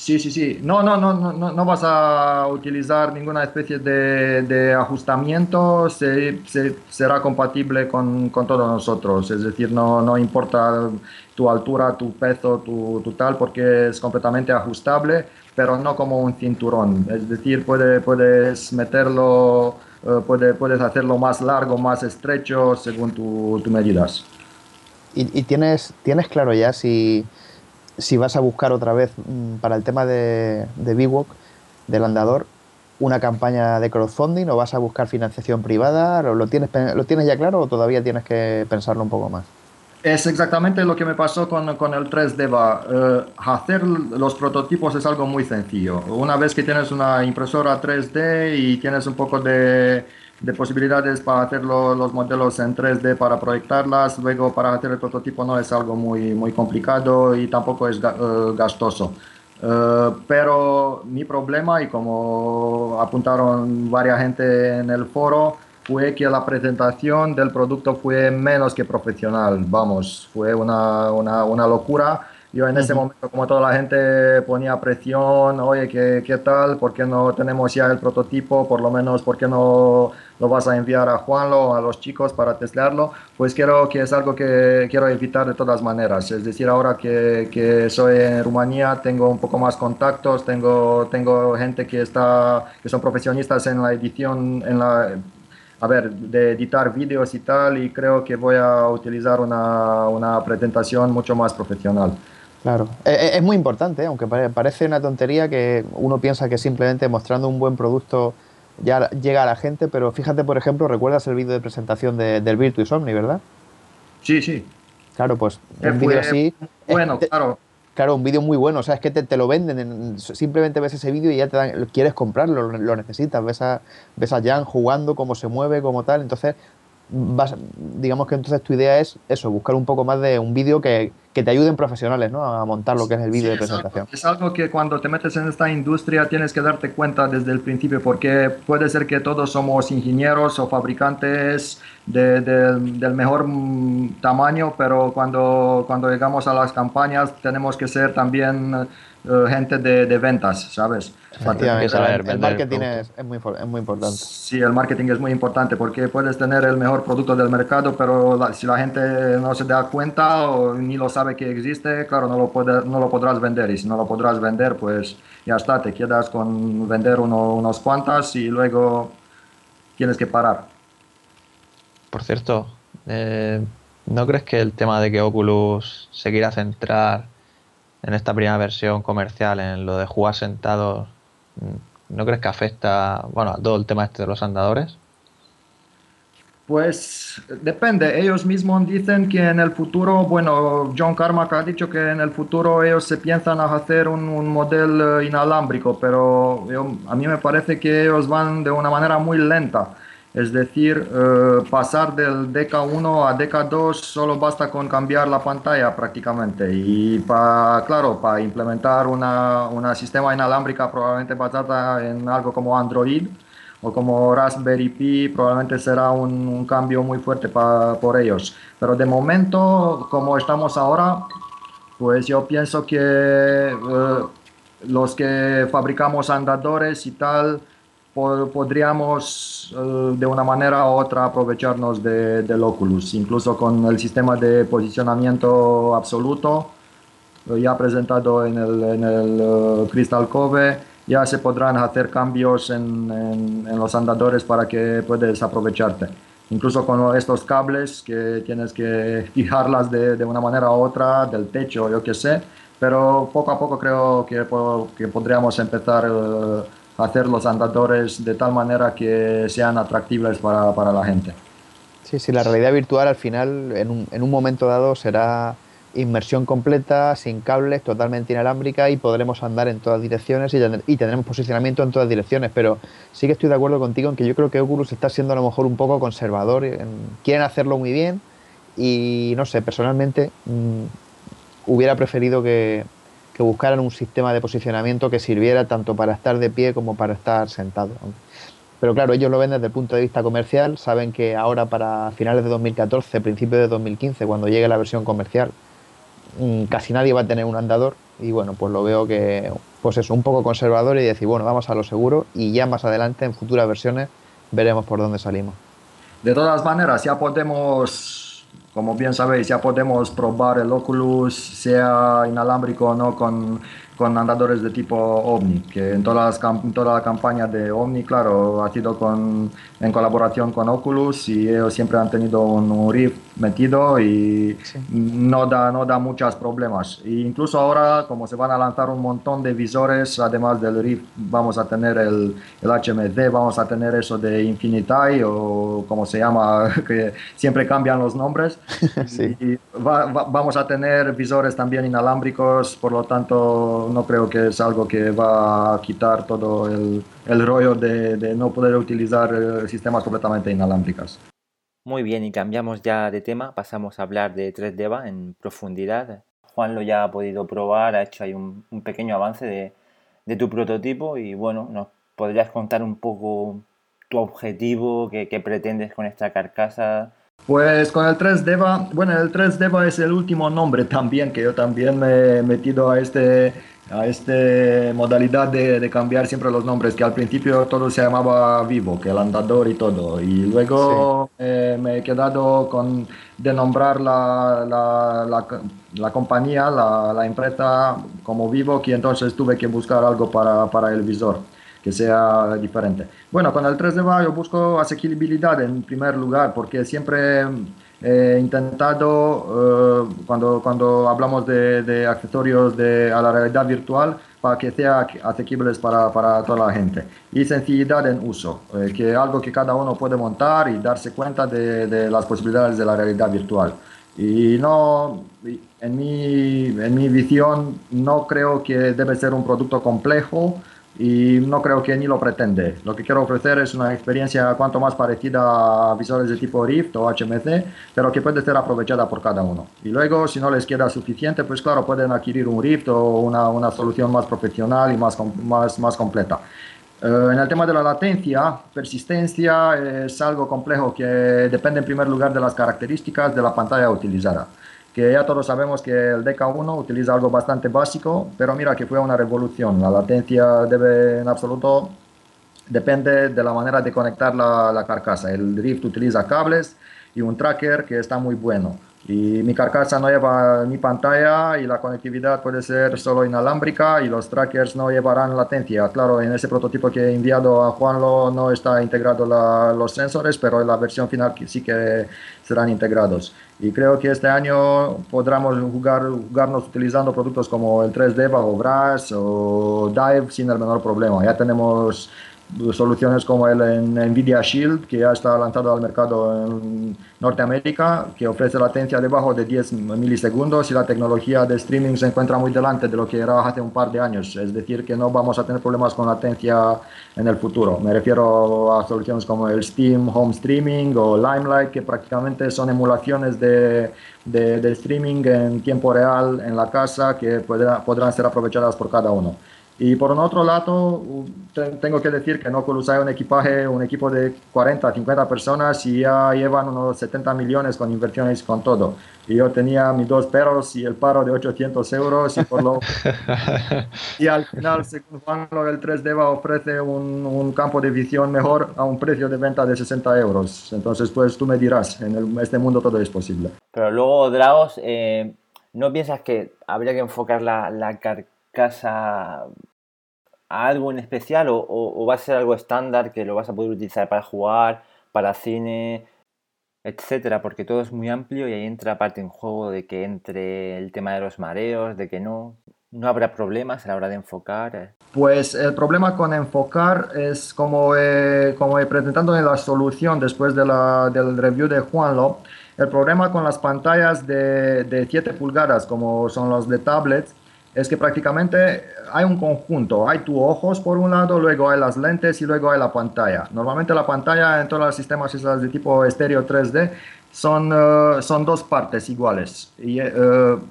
Sí, sí, sí. No, no, no, no, no vas a utilizar ninguna especie de, de ajustamiento. Se, será compatible con, con, todos nosotros. Es decir, no, no importa tu altura, tu peso, tu, tu, tal, porque es completamente ajustable, pero no como un cinturón. Es decir, puede, puedes meterlo, eh, puede, puedes hacerlo más largo, más estrecho, según tus tu medidas. ¿Y, y tienes, tienes claro ya si si vas a buscar otra vez mm, para el tema de, de Biwok, del andador, una campaña de crowdfunding o vas a buscar financiación privada? ¿Lo, tienes, ¿Lo tienes ya claro o todavía tienes que pensarlo un poco más? Es exactamente lo que me pasó con, con el 3D. Uh, hacer los prototipos es algo muy sencillo. Una vez que tienes una impresora 3D y tienes un poco de, de posibilidades para hacer los modelos en 3D para proyectarlas. Luego para hacer el prototipo no es algo muy, muy complicado y tampoco es uh, gastoso. Uh, pero mi problema, y como apuntaron varias gente en el foro, fue que la presentación del producto fue menos que profesional. Vamos, fue una, una, una locura yo en ese momento, como toda la gente ponía presión, oye, ¿qué, ¿qué, tal? ¿Por qué no tenemos ya el prototipo? Por lo menos, ¿por qué no lo vas a enviar a Juanlo, a los chicos para testearlo? Pues creo que es algo que quiero evitar de todas maneras. Es decir, ahora que, que soy en Rumanía, tengo un poco más contactos, tengo, tengo gente que, está, que son profesionistas en la edición, en la a ver, de editar vídeos y tal, y creo que voy a utilizar una, una presentación mucho más profesional. Claro, e, e, es, muy importante, aunque parece una tontería que uno piensa que simplemente mostrando un buen producto ya llega a la gente, pero fíjate, por ejemplo, recuerdas el vídeo de presentación de, del Virtuis Omni, ¿verdad? Sí, sí. Claro, pues un vídeo así. Bueno, claro. Claro, un vídeo muy bueno, o sea, es que te, lo venden, simplemente ves ese vídeo y ya te dan, quieres comprarlo, lo, necesitas, ves a, ves a Jan jugando, cómo se mueve, cómo tal, entonces vas, digamos que entonces tu idea es eso, buscar un poco más de un vídeo que, que te ayuden profesionales ¿no? a montar lo que es el vídeo de presentación. Es algo, que cuando te metes en esta industria tienes que darte cuenta desde el principio, porque puede ser que todos somos ingenieros o fabricantes del mejor mm, tamaño, pero cuando, cuando llegamos a las campañas tenemos que ser también eh, gente de, de, ventas, ¿sabes? el, marketing es, es, muy, es, muy, importante. Sí, el marketing es muy importante porque puedes tener el mejor producto del mercado, pero si la gente no se da cuenta o ni lo sabe que existe, claro, no lo, puede, no lo podrás vender. Y si no lo podrás vender, pues ya está, te quedas con vender uno, unos cuantas y luego tienes que parar. Por cierto, eh, ¿no crees que el tema de que Oculus se quiera centrar en esta primera versión comercial, en lo de jugar sentado, ¿no crees que afecta bueno, a todo el tema este de los andadores? Pues depende, ellos mismos dicen que en el futuro, bueno, John Carmack ha dicho que en el futuro ellos se piensan hacer un, un modelo inalámbrico, pero a mí me parece que ellos van de una manera muy lenta es decir, eh, pasar del DK1 a DK2 solo basta con cambiar la pantalla prácticamente. Y para, claro, para implementar una, una sistema inalámbrica probablemente basada en algo como Android o como Raspberry Pi, probablemente será un, cambio muy fuerte para, por ellos. Pero de momento, como estamos ahora, pues yo pienso que eh, los que fabricamos andadores y tal, podríamos eh, de una manera u otra aprovecharnos de, del Oculus, incluso con el sistema de posicionamiento absoluto eh, ya presentado en el, en el eh, Crystal Cove, ya se podrán hacer cambios en, en, los andadores para que puedas aprovecharte. Incluso con estos cables que tienes que fijarlas de, de una manera u otra, del techo, yo qué sé, pero poco a poco creo que, que podríamos empezar hacer los andadores de tal manera que sean atractivos para, para la gente. Sí, sí, la realidad virtual al final en un, en un momento dado será inmersión completa, sin cables, totalmente inalámbrica y podremos andar en todas direcciones y, y, tendremos posicionamiento en todas direcciones. Pero sí que estoy de acuerdo contigo en que yo creo que Oculus está siendo a lo mejor un poco conservador. quieren hacerlo muy bien y no sé, personalmente mm, hubiera preferido que, que, buscaran un sistema de posicionamiento que sirviera tanto para estar de pie como para estar sentado. Pero claro, ellos lo ven desde el punto de vista comercial, saben que ahora para finales de 2014, principios de 2015, cuando llegue la versión comercial, Mm, casi nadie va a tener un andador y bueno, pues lo veo que pues es un poco conservador y decir, bueno, vamos a lo seguro y ya más adelante en futuras versiones veremos por dónde salimos. De todas maneras, ya podemos, como bien sabéis, ya podemos probar el Oculus, sea inalámbrico o no, con con andadores de tipo OVNI, que en, todas toda la campaña de OVNI, claro, ha sido con, en colaboración con Oculus y ellos siempre han tenido un, un Rift metido y no, da, no da muchos problemas. E incluso ahora, como se van a lanzar un montón de visores, además del Rift, vamos a tener el, el HMD, vamos a tener eso de Infinity o como se llama, que siempre cambian los nombres. Y vamos a tener visores también inalámbricos, por lo tanto no creo que es algo que va a quitar todo el, el rollo de, no poder utilizar eh, sistemas completamente inalámbricos. Muy bien, y cambiamos ya de tema, pasamos a hablar de 3Deva en profundidad. Juan lo ya ha podido probar, ha hecho ahí un, un pequeño avance de, de, tu prototipo y bueno, nos podrías contar un poco tu objetivo, qué, qué pretendes con esta carcasa, pues con el 3Deva, bueno, el 3Deva es el último nombre también, que yo también me he metido a este a esta modalidad de, cambiar siempre los nombres, que al principio todo se llamaba Vivo, que el andador y todo, y luego eh, me he quedado con de nombrar la, la, la, compañía, la, empresa como Vivo, que entonces tuve que buscar algo para, para el visor que sea diferente. Bueno, con el 3D yo busco asequibilidad en primer lugar, porque siempre he intentado, eh, cuando, cuando hablamos de, de accesorios de, a la realidad virtual, para que sea asequibles para, para toda la gente. Y sencillez en uso, eh, que es algo que cada uno puede montar y darse cuenta de, de las posibilidades de la realidad virtual. Y no, en mi, en mi visión, no creo que debe ser un producto complejo, y no creo que ni lo pretende. Lo que quiero ofrecer es una experiencia cuanto más parecida a visores de tipo Rift o HMC, pero que puede ser aprovechada por cada uno. Y luego, si no les queda suficiente, pues claro, pueden adquirir un Rift o una, una solución más profesional y más, más, más completa. Eh, en el tema de la latencia, persistencia es algo complejo que depende en primer lugar de las características de la pantalla utilizada que ya todos sabemos que el DK1 utiliza algo bastante básico, pero mira que fue una revolución. La latencia debe en absoluto depende de la manera de conectar la, la carcasa. El Drift utiliza cables y un tracker que está muy bueno. Y mi carcasa no lleva ni pantalla y la conectividad puede ser solo inalámbrica y los trackers no llevarán latencia. Claro, en ese prototipo que he enviado a Juanlo no está integrado los sensores, pero en la versión final sí que serán integrados. Y creo que este año podremos jugar, jugarnos utilizando productos como el 3D bajo Brass o Dive sin el menor problema. Ya tenemos soluciones como el Nvidia Shield, que ya está lanzado al mercado en Norteamérica, que ofrece latencia debajo de 10 milisegundos y la tecnología de streaming se encuentra muy delante de lo que era hace un par de años. Es decir, que no vamos a tener problemas con latencia en el futuro. Me refiero a soluciones como el Steam Home Streaming o Limelight, que prácticamente son emulaciones de, de, streaming en tiempo real en la casa que podrán ser aprovechadas por cada uno. Y por otro lado, tengo que decir que en Oculus hay un equipaje, un equipo de 40, 50 personas y ya llevan unos 70 millones con inversiones con todo. Y yo tenía mis dos perros y el paro de 800 euros y por lo... y al final, según Juan, el 3D va ofrece un, un, campo de visión mejor a un precio de venta de 60 euros. Entonces, pues tú me dirás, en este mundo todo es posible. Pero luego, Dragos, eh, ¿no piensas que habría que enfocar la, la carcasa algo en especial o, va a ser algo estándar que lo vas a poder utilizar para jugar, para cine, etcétera? Porque todo es muy amplio y ahí entra parte en juego de que entre el tema de los mareos, de que no. ¿No habrá problemas a la hora de enfocar? Pues el problema con enfocar es como, he, como en la solución después de la, del review de Juanlo, el problema con las pantallas de, de 7 pulgadas como son los de tablets es que prácticamente hay un conjunto, hay tus ojos por un lado, luego hay las lentes y luego hay la pantalla. Normalmente la pantalla en todos los sistemas de tipo estéreo 3D son, eh, son dos partes iguales. Y eh,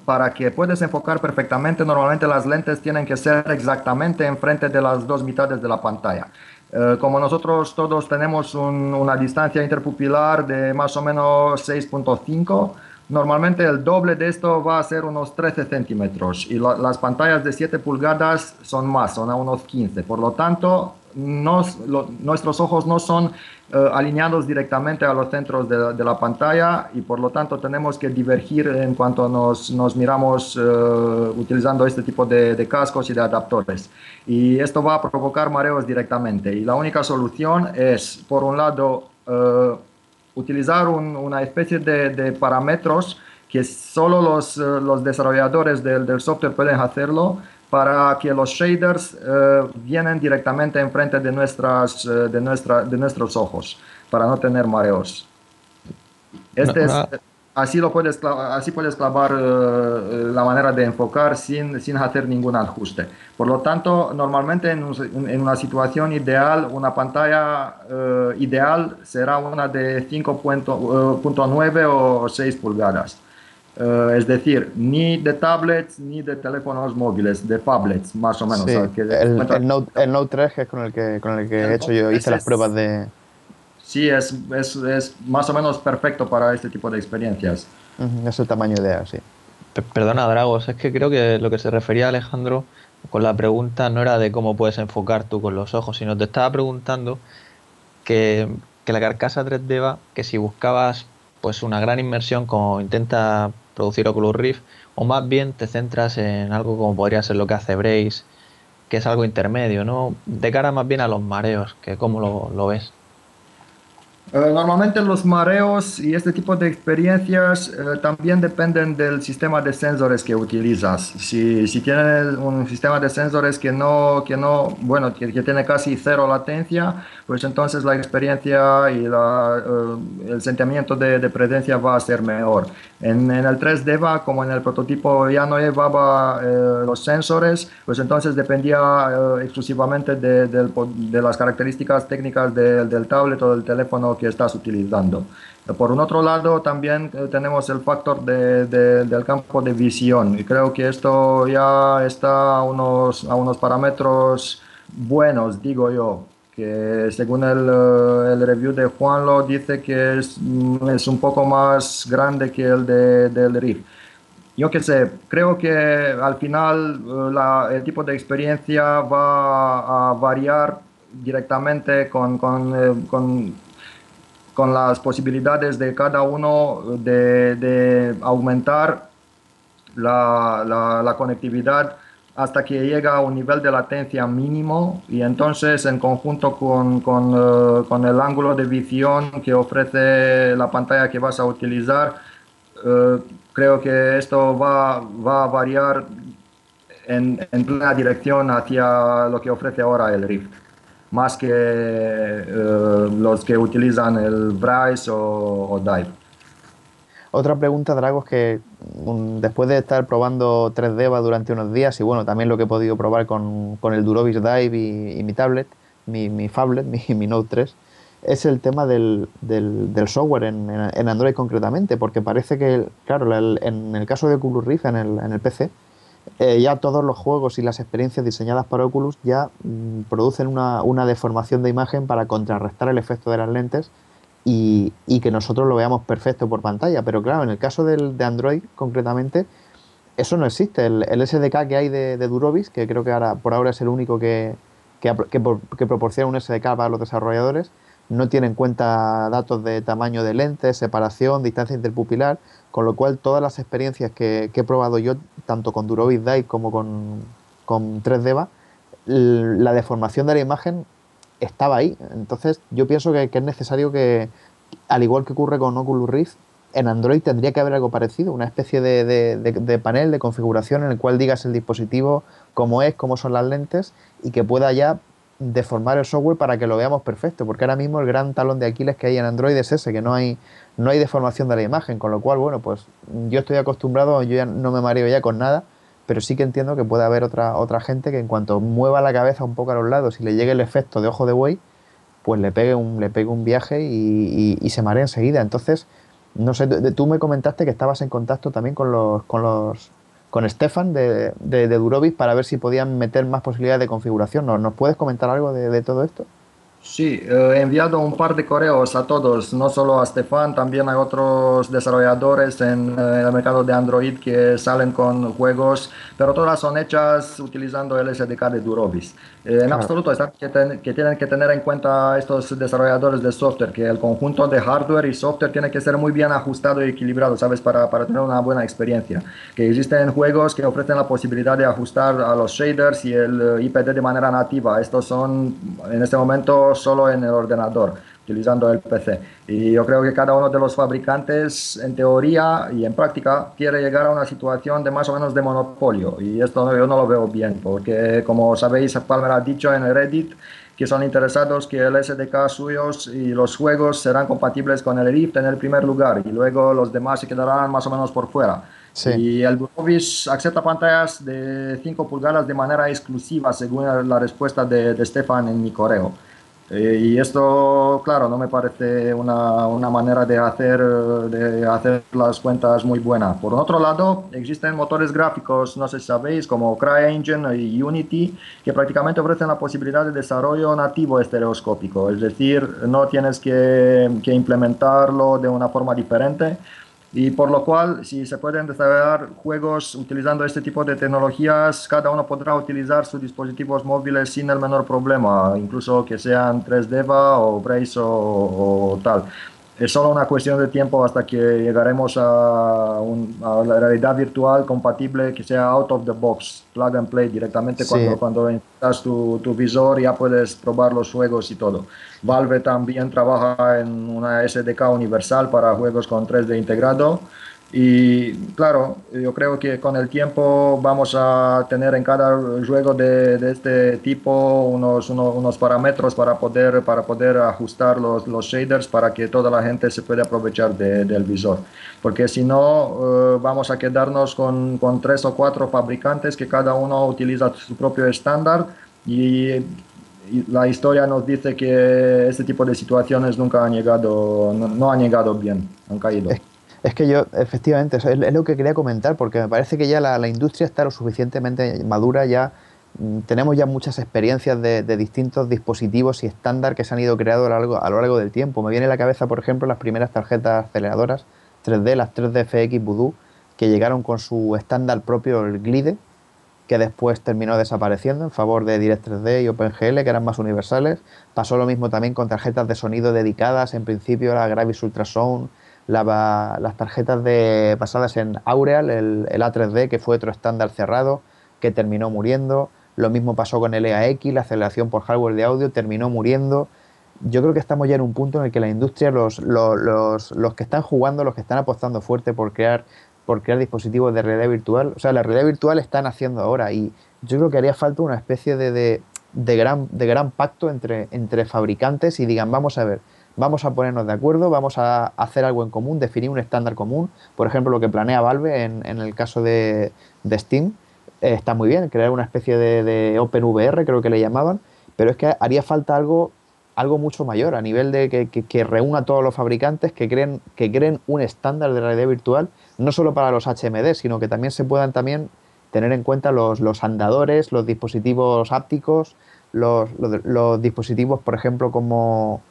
para que puedas enfocar perfectamente, normalmente las lentes tienen que ser exactamente enfrente de las dos mitades de la pantalla. Eh, como nosotros todos tenemos una distancia interpupilar de más o menos 6.5, Normalmente el doble de esto va a ser unos 13 centímetros y las pantallas de 7 pulgadas son más, son a unos 15. Por lo tanto, nuestros ojos no son eh, alineados directamente a los centros de, la pantalla y por lo tanto tenemos que divergir en cuanto nos, nos miramos eh, utilizando este tipo de, de, cascos y de adaptores. Y esto va a provocar mareos directamente. Y la única solución es, por un lado, eh, utilizar una especie de, parámetros que solo los, eh, los desarrolladores del, del, software pueden hacerlo para que los shaders eh, vienen directamente enfrente de, nuestras, eh, de, nuestra, de nuestros ojos para no tener mareos. Este es, así, lo puedes, así puedes clavar eh, la manera de enfocar sin, sin hacer ningún ajuste. Por lo tanto, normalmente en, en una situación ideal, una pantalla uh, ideal será una de 5.9 uh, o 6 pulgadas. Uh, es decir, ni de tablets ni de teléfonos móviles, de tablets, más o menos. Sí, que el, el, Note, el, Note, 3 que es con el que, con el que he hecho yo, hice las pruebas de, sí es, es, es, más o menos perfecto para este tipo de experiencias. es el tamaño ideal, sí. Perdona, Dragos, es que creo que lo que se refería Alejandro con la pregunta no era de cómo puedes enfocar tú con los ojos, sino te estaba preguntando que, que la carcasa 3D va, que si buscabas pues una gran inmersión como intenta producir Oculus Rift, o más bien te centras en algo como podría ser lo que hace Brace, que es algo intermedio, ¿no? De cara más bien a los mareos, que cómo lo, lo ves. Eh, normalmente los mareos y este tipo de experiencias eh, también dependen del sistema de sensores que utilizas. Si, si tienes un sistema de sensores que no, que no bueno, que, tiene casi cero latencia, pues entonces la experiencia y la, eh, el sentimiento de, de, presencia va a ser mejor. En, en, el 3D va, como en el prototipo ya no llevaba los sensores, pues entonces dependía exclusivamente de, de, de, las características técnicas del tablet o del teléfono que estás utilizando. Por un otro lado, también eh, tenemos el factor de, del campo de visión y creo que esto ya está a unos, a unos parámetros buenos, digo yo, que según el, eh, el review de Juan lo dice que es, mm, es un poco más grande que el de, del Rift yo qué sé, creo que al final eh, la, el tipo de experiencia va a variar directamente con, con, con con las posibilidades de cada uno de, aumentar la, la, conectividad hasta que llega a un nivel de latencia mínimo. Y entonces en conjunto con, con, eh, con, el ángulo de visión que ofrece la pantalla que vas a utilizar, eh, creo que esto va, va a variar en, en plena dirección hacia lo que ofrece ahora el Rift más que eh, los que utilizan el Bryce o, Dive. Otra pregunta, Drago, es que después de estar probando 3D durante unos días y bueno, también lo que he podido probar con, con el Durovis Dive y, mi tablet, mi, mi Fablet, mi, Note 3, es el tema del, del, software en, en, Android concretamente, porque parece que, claro, en el caso de Oculus en el, en el PC, eh, ya todos los juegos y las experiencias diseñadas para Oculus ya mm, producen una, una, deformación de imagen para contrarrestar el efecto de las lentes y, y, que nosotros lo veamos perfecto por pantalla. Pero claro, en el caso del, de Android concretamente, eso no existe. El, el SDK que hay de, de, Durovis, que creo que ahora por ahora es el único que, que, que proporciona un SDK para los desarrolladores, no tiene en cuenta datos de tamaño de lentes, separación, distancia interpupilar, con lo cual todas las experiencias que, he probado yo, tanto con Durovis Dive como con, con 3D la deformación de la imagen estaba ahí. Entonces yo pienso que, es necesario que, al igual que ocurre con Oculus Rift, en Android tendría que haber algo parecido, una especie de, panel de configuración en el cual digas el dispositivo, cómo es, cómo son las lentes y que pueda ya deformar el software para que lo veamos perfecto, porque ahora mismo el gran talón de Aquiles que hay en Android es ese, que no hay, no hay deformación de la imagen, con lo cual, bueno, pues yo estoy acostumbrado, yo ya no me mareo ya con nada, pero sí que entiendo que puede haber otra, otra gente que en cuanto mueva la cabeza un poco a los lados y le llegue el efecto de ojo de buey, pues le pegue un, le pegue un viaje y, se marea enseguida. Entonces, no sé, tú me comentaste que estabas en contacto también con los, con los con Stefan de, de, Durovis para ver si podían meter más posibilidades de configuración. ¿Nos, ¿nos puedes comentar algo de, todo esto? Sí, he enviado un par de correos a todos, no solo a Stefan, también hay otros desarrolladores en, eh, el mercado de Android que salen con juegos, pero todas son hechas utilizando el SDK de Durovis. Eh, en absoluto, que, que, tienen que tener en cuenta estos desarrolladores de software, que el conjunto de hardware y software tiene que ser muy bien ajustado y equilibrado, ¿sabes? Para, para tener una buena experiencia. Que existen juegos que ofrecen la posibilidad de ajustar a los shaders y el eh, IPD de manera nativa. Estos son en este momento solo en el ordenador utilizando el PC. Y yo creo que cada uno de los fabricantes, en teoría y en práctica, quiere llegar a una situación de más o menos de monopolio. Y esto yo no lo veo bien, porque como sabéis, Palmer ha dicho en Reddit que son interesados que el SDK suyos y los juegos serán compatibles con el Rift en el primer lugar y luego los demás se quedarán más o menos por fuera. Y el Burovis acepta pantallas de 5 pulgadas de manera exclusiva, según la respuesta de, de Stefan en mi correo. Eh, y esto, claro, no me parece una, una, manera de hacer, de hacer las cuentas muy buena. Por otro lado, existen motores gráficos, no sé si sabéis, como CryEngine y Unity, que prácticamente ofrecen la posibilidad de desarrollo nativo estereoscópico. Es decir, no tienes que, que implementarlo de una forma diferente, y por lo cual, si se pueden desarrollar juegos utilizando este tipo de tecnologías, cada uno podrá utilizar sus dispositivos móviles sin el menor problema, incluso que sean 3DEVA o Brace o tal es solo una cuestión de tiempo hasta que llegaremos a, la realidad virtual compatible que sea out of the box, plug and play directamente cuando, cuando instalas tu, tu, visor ya puedes probar los juegos y todo. Valve también trabaja en una SDK universal para juegos con 3D integrado y claro, yo creo que con el tiempo vamos a tener en cada juego de, de este tipo unos, unos, parámetros para poder, para poder ajustar los, los, shaders para que toda la gente se pueda aprovechar del visor. Porque si no, eh, vamos a quedarnos con, con, tres o cuatro fabricantes que cada uno utiliza su propio estándar y, la historia nos dice que este tipo de situaciones nunca han llegado, no, no han llegado bien, han caído. Que yo, efectivamente, es, lo que quería comentar, porque me parece que ya la, industria está lo suficientemente madura, ya mm, tenemos ya muchas experiencias de, distintos dispositivos y estándar que se han ido creando a lo, largo, a lo largo del tiempo. Me viene a la cabeza, por ejemplo, las primeras tarjetas aceleradoras 3D, las 3D FX Voodoo, que llegaron con su estándar propio, el Glide, que después terminó desapareciendo en favor de Direct3D y OpenGL, que eran más universales. Pasó lo mismo también con tarjetas de sonido dedicadas, en principio la Gravis Ultrasound, las tarjetas de, basadas en Aureal, el, A3D, que fue otro estándar cerrado, que terminó muriendo. Lo mismo pasó con el EAX, la aceleración por hardware de audio, terminó muriendo. Yo creo que estamos ya en un punto en el que la industria, los, los, los, que están jugando, los que están apostando fuerte por crear, por crear dispositivos de realidad virtual, o sea, la realidad virtual están haciendo ahora y yo creo que haría falta una especie de, de, de gran, de gran pacto entre, entre fabricantes y digan, vamos a ver, vamos a ponernos de acuerdo, vamos a hacer algo en común, definir un estándar común. Por ejemplo, lo que planea Valve en, el caso de, Steam eh, está muy bien, crear una especie de, OpenVR, creo que le llamaban, pero es que haría falta algo, algo mucho mayor, a nivel de que, reúna a todos los fabricantes, que creen, que creen un estándar de realidad virtual, no solo para los HMD, sino que también se puedan también tener en cuenta los, andadores, los dispositivos ápticos, los dispositivos, por ejemplo, como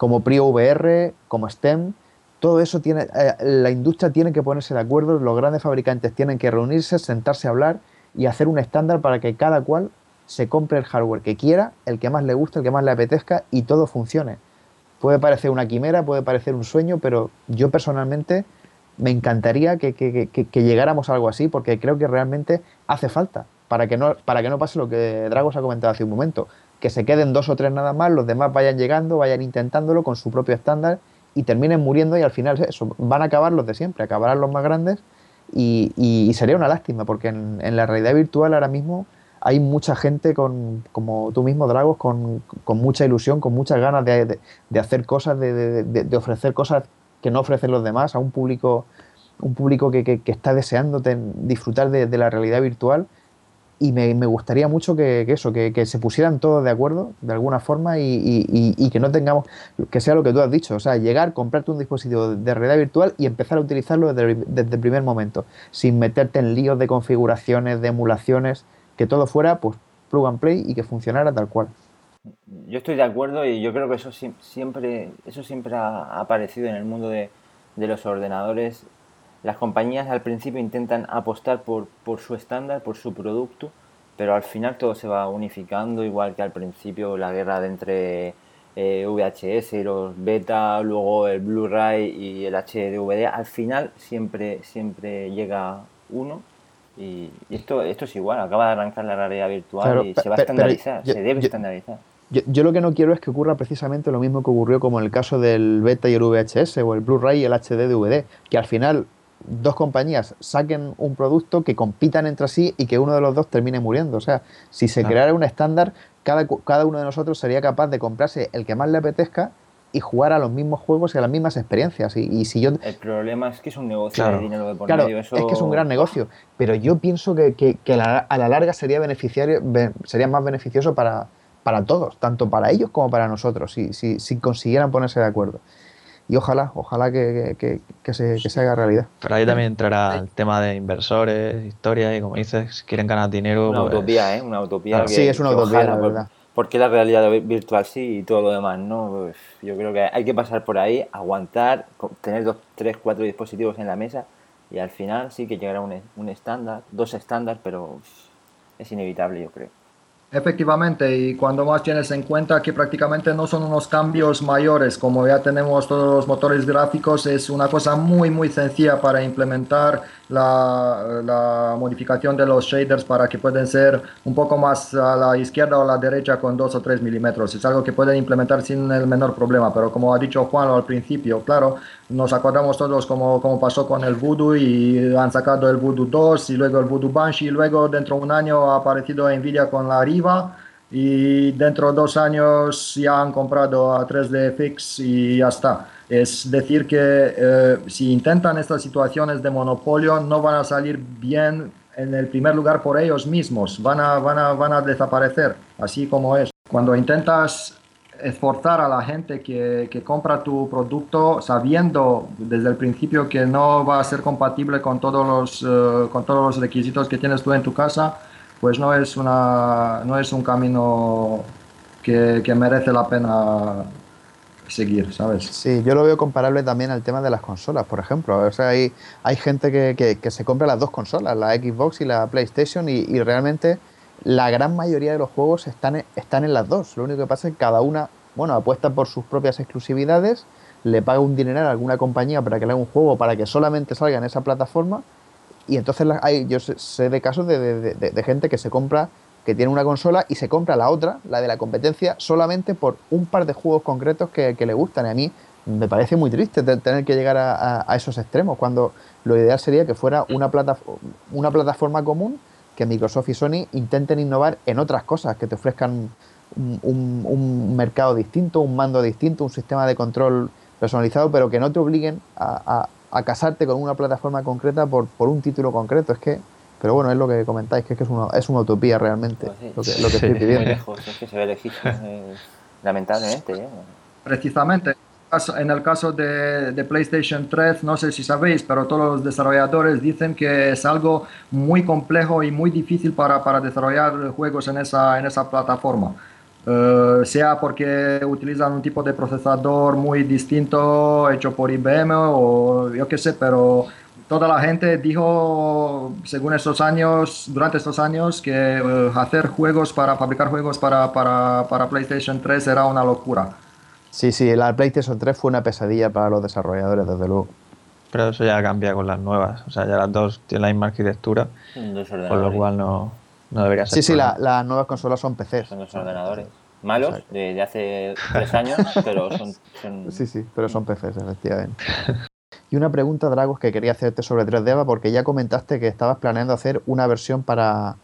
como PRIO-VR, como STEM, todo eso tiene, eh, la industria tiene que ponerse de acuerdo, los grandes fabricantes tienen que reunirse, sentarse a hablar y hacer un estándar para que cada cual se compre el hardware que quiera, el que más le guste, el que más le apetezca y todo funcione. Puede parecer una quimera, puede parecer un sueño, pero yo personalmente me encantaría que, llegáramos a algo así porque creo que realmente hace falta para que no, para que no pase lo que Dragos ha comentado hace un momento, que se queden dos o tres nada más, los demás vayan llegando, vayan intentándolo con su propio estándar y terminen muriendo y al final eso, van a acabar los de siempre, acabarán los más grandes y, sería una lástima porque en, la realidad virtual ahora mismo hay mucha gente con, como tú mismo, Dragos, con, mucha ilusión, con muchas ganas de, hacer cosas, de, ofrecer cosas que no ofrecen los demás a un público, un público que, que- está deseando disfrutar de la realidad virtual. Y me, gustaría mucho que, eso, que, se pusieran todos de acuerdo de alguna forma y, que no tengamos, que sea lo que tú has dicho, o sea, llegar, comprarte un dispositivo de realidad virtual y empezar a utilizarlo desde, el- primer momento, sin meterte en líos de configuraciones, de emulaciones, que todo fuera pues plug and play y que funcionara tal cual. Yo estoy de acuerdo y yo creo que eso siem- siempre, eso siempre ha aparecido en el mundo de los ordenadores. Las compañías al principio intentan apostar por, por su estándar, por su producto, pero al final todo se va unificando, igual que al principio la guerra de entre eh, VHS y los beta, luego el Blu-ray y el HD-DVD. Al final siempre, siempre llega uno y, y esto, esto es igual, acaba de arrancar la realidad virtual Claro, y se va a estandarizar, yo- se debe yo- estandarizar. Yo, yo lo que no quiero es que ocurra precisamente lo mismo que ocurrió como en el caso del beta y el VHS o el Blu-ray y el HD DVD, que al final dos compañías saquen un producto que compitan entre sí y que uno de los dos termine muriendo. O sea, si se Claro. creara un estándar, cada, cada uno de nosotros sería capaz de comprarse el que más le apetezca y jugar a los mismos juegos y a las mismas experiencias. Y, y si yo El problema es que es un negocio Claro. de dinero de por Claro, medio. Eso... es que es un gran negocio, pero yo pienso que, que- que a, la, a la larga sería beneficiario, be- sería más beneficioso para, para todos, tanto para ellos como para nosotros, si, si, si consiguieran ponerse de acuerdo. Y ojalá, ojalá que, que- se, que se haga realidad. Pero ahí también entrará el tema de inversores, historia y como dices, si quieren ganar dinero. Una pues, utopía, ¿eh? Una utopía. Claro. que- Sí, es una utopía, ojalá, la verdad. Porque la realidad virtual sí y todo lo demás, ¿no? Pues yo creo que hay que pasar por ahí, aguantar, tener dos, tres, cuatro dispositivos en la mesa y al final sí que llegará un, un estándar, dos estándares, pero es inevitable, yo creo. Efectivamente, y cuando más tienes en cuenta que prácticamente no son unos cambios mayores, como ya tenemos todos los motores gráficos, es una cosa muy muy sencilla para implementar la, la modificación de los shaders para que pueden ser un poco más a la izquierda o a la derecha con 2 o 3 milímetros. Es algo que pueden implementar sin el menor problema, pero como ha dicho Juan al principio, claro, nos acordamos todos como, como pasó con el Voodoo y han sacado el Voodoo 2 y luego el Voodoo Banshee y luego dentro de un año ha aparecido Nvidia con la Riva y dentro de dos años ya han comprado a 3D Fix y ya está. Es decir que eh, si intentan estas situaciones de monopolio no van a salir bien en el primer lugar por ellos mismos, van a, van a, van a desaparecer, así como es. Cuando intentas esforzar a la gente que, que compra tu producto sabiendo desde el principio que no va a ser compatible con todos los, eh, con todos los requisitos que tienes tú en tu casa, pues no es, una, no es un camino que, que merece la pena seguir, ¿sabes? Sí, yo lo veo comparable también al tema de las consolas, por ejemplo. O sea, hay, hay gente que, que- se compra las dos consolas, la Xbox y la PlayStation, y, realmente la gran mayoría de los juegos están, están en las dos. Lo único que pasa es que cada una, bueno, apuesta por sus propias exclusividades, le paga un dineral a alguna compañía para que le haga un juego para que solamente salga en esa plataforma, y entonces hay, yo sé, sé de casos de- de gente que se compra, que tiene una consola y se compra la otra, la de la competencia, solamente por un par de juegos concretos que, le gustan. Y a mí me parece muy triste te- tener que llegar a, esos extremos, cuando lo ideal sería que fuera una, plata, una plataforma común, que Microsoft y Sony intenten innovar en otras cosas, que te ofrezcan un, mercado distinto, un mando distinto, un sistema de control personalizado, pero que no te obliguen a, a- a casarte con una plataforma concreta por, por un título concreto. Es que, pero bueno, es lo que comentáis, que es que es una, es una utopía realmente Pues sí. lo que, lo que estoy Sí. Muy pidiendo. lejos, es que se ve lejísimo, eh, lamentablemente. ¿eh? Precisamente, en el caso de, de PlayStation 3, no sé si sabéis, pero todos los desarrolladores dicen que es algo muy complejo y muy difícil para, para desarrollar juegos en esa, en esa plataforma. Eh, sea porque utilizan un tipo de procesador muy distinto hecho por IBM o yo qué sé, pero toda la gente dijo, según estos años, durante estos años, que eh, hacer juegos para fabricar juegos para, para, para PlayStation 3 era una locura. Sí, sí, la PlayStation 3 fue una pesadilla para los desarrolladores, desde luego. Pero eso ya cambia con las nuevas. O sea, ya las dos tienen la misma arquitectura, dos con lo cual no, no debería ser. Sí, sí, la- las nuevas consolas son PCs. Son dos ordenadores. malos de hace tres años, pero son, son- Sí, sí, pero son PCs, efectivamente. Y una pregunta, Dragos, que quería hacerte sobre 3D, porque ya comentaste que estabas planeando hacer una versión para,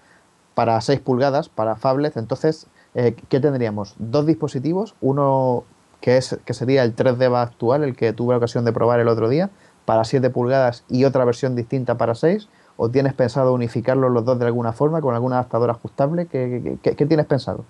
para 6 pulgadas, para phablets. Entonces, eh, ¿qué tendríamos? Dos dispositivos, uno que, es, que sería el 3D actual, el que tuve la ocasión de probar el otro día, para 7 pulgadas y otra versión distinta para 6. ¿O tienes pensado unificarlos los dos de alguna forma, con algún adaptador ajustable? ¿Qué, qué- qué- qué tienes pensado?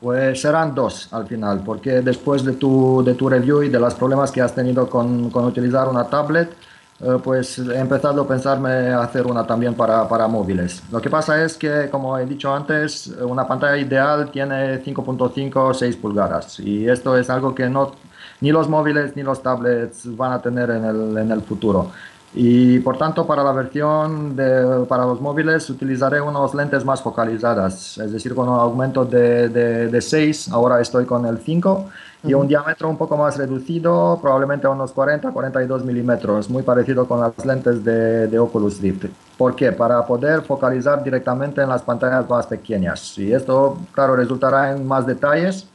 Pues serán dos al final, porque después de tu, de tu review y de los problemas que has tenido con, con utilizar una tablet, eh, pues he empezado a pensarme hacer una también para, para móviles. Lo que pasa es que, como he dicho antes, una pantalla ideal tiene 5.5 o 6 pulgadas y esto es algo que no, ni los móviles ni los tablets van a tener en el, en el futuro. Y por tanto, para la versión de, para los móviles utilizaré unos lentes más focalizadas, es decir, con un aumento de, de, de 6, ahora estoy con el 5, y un diámetro un poco más reducido, probablemente unos 40-42 milímetros, muy parecido con las lentes de, de Oculus Rift. ¿Por qué? Para poder focalizar directamente en las pantallas más pequeñas. Y esto, claro, resultará en más detalles,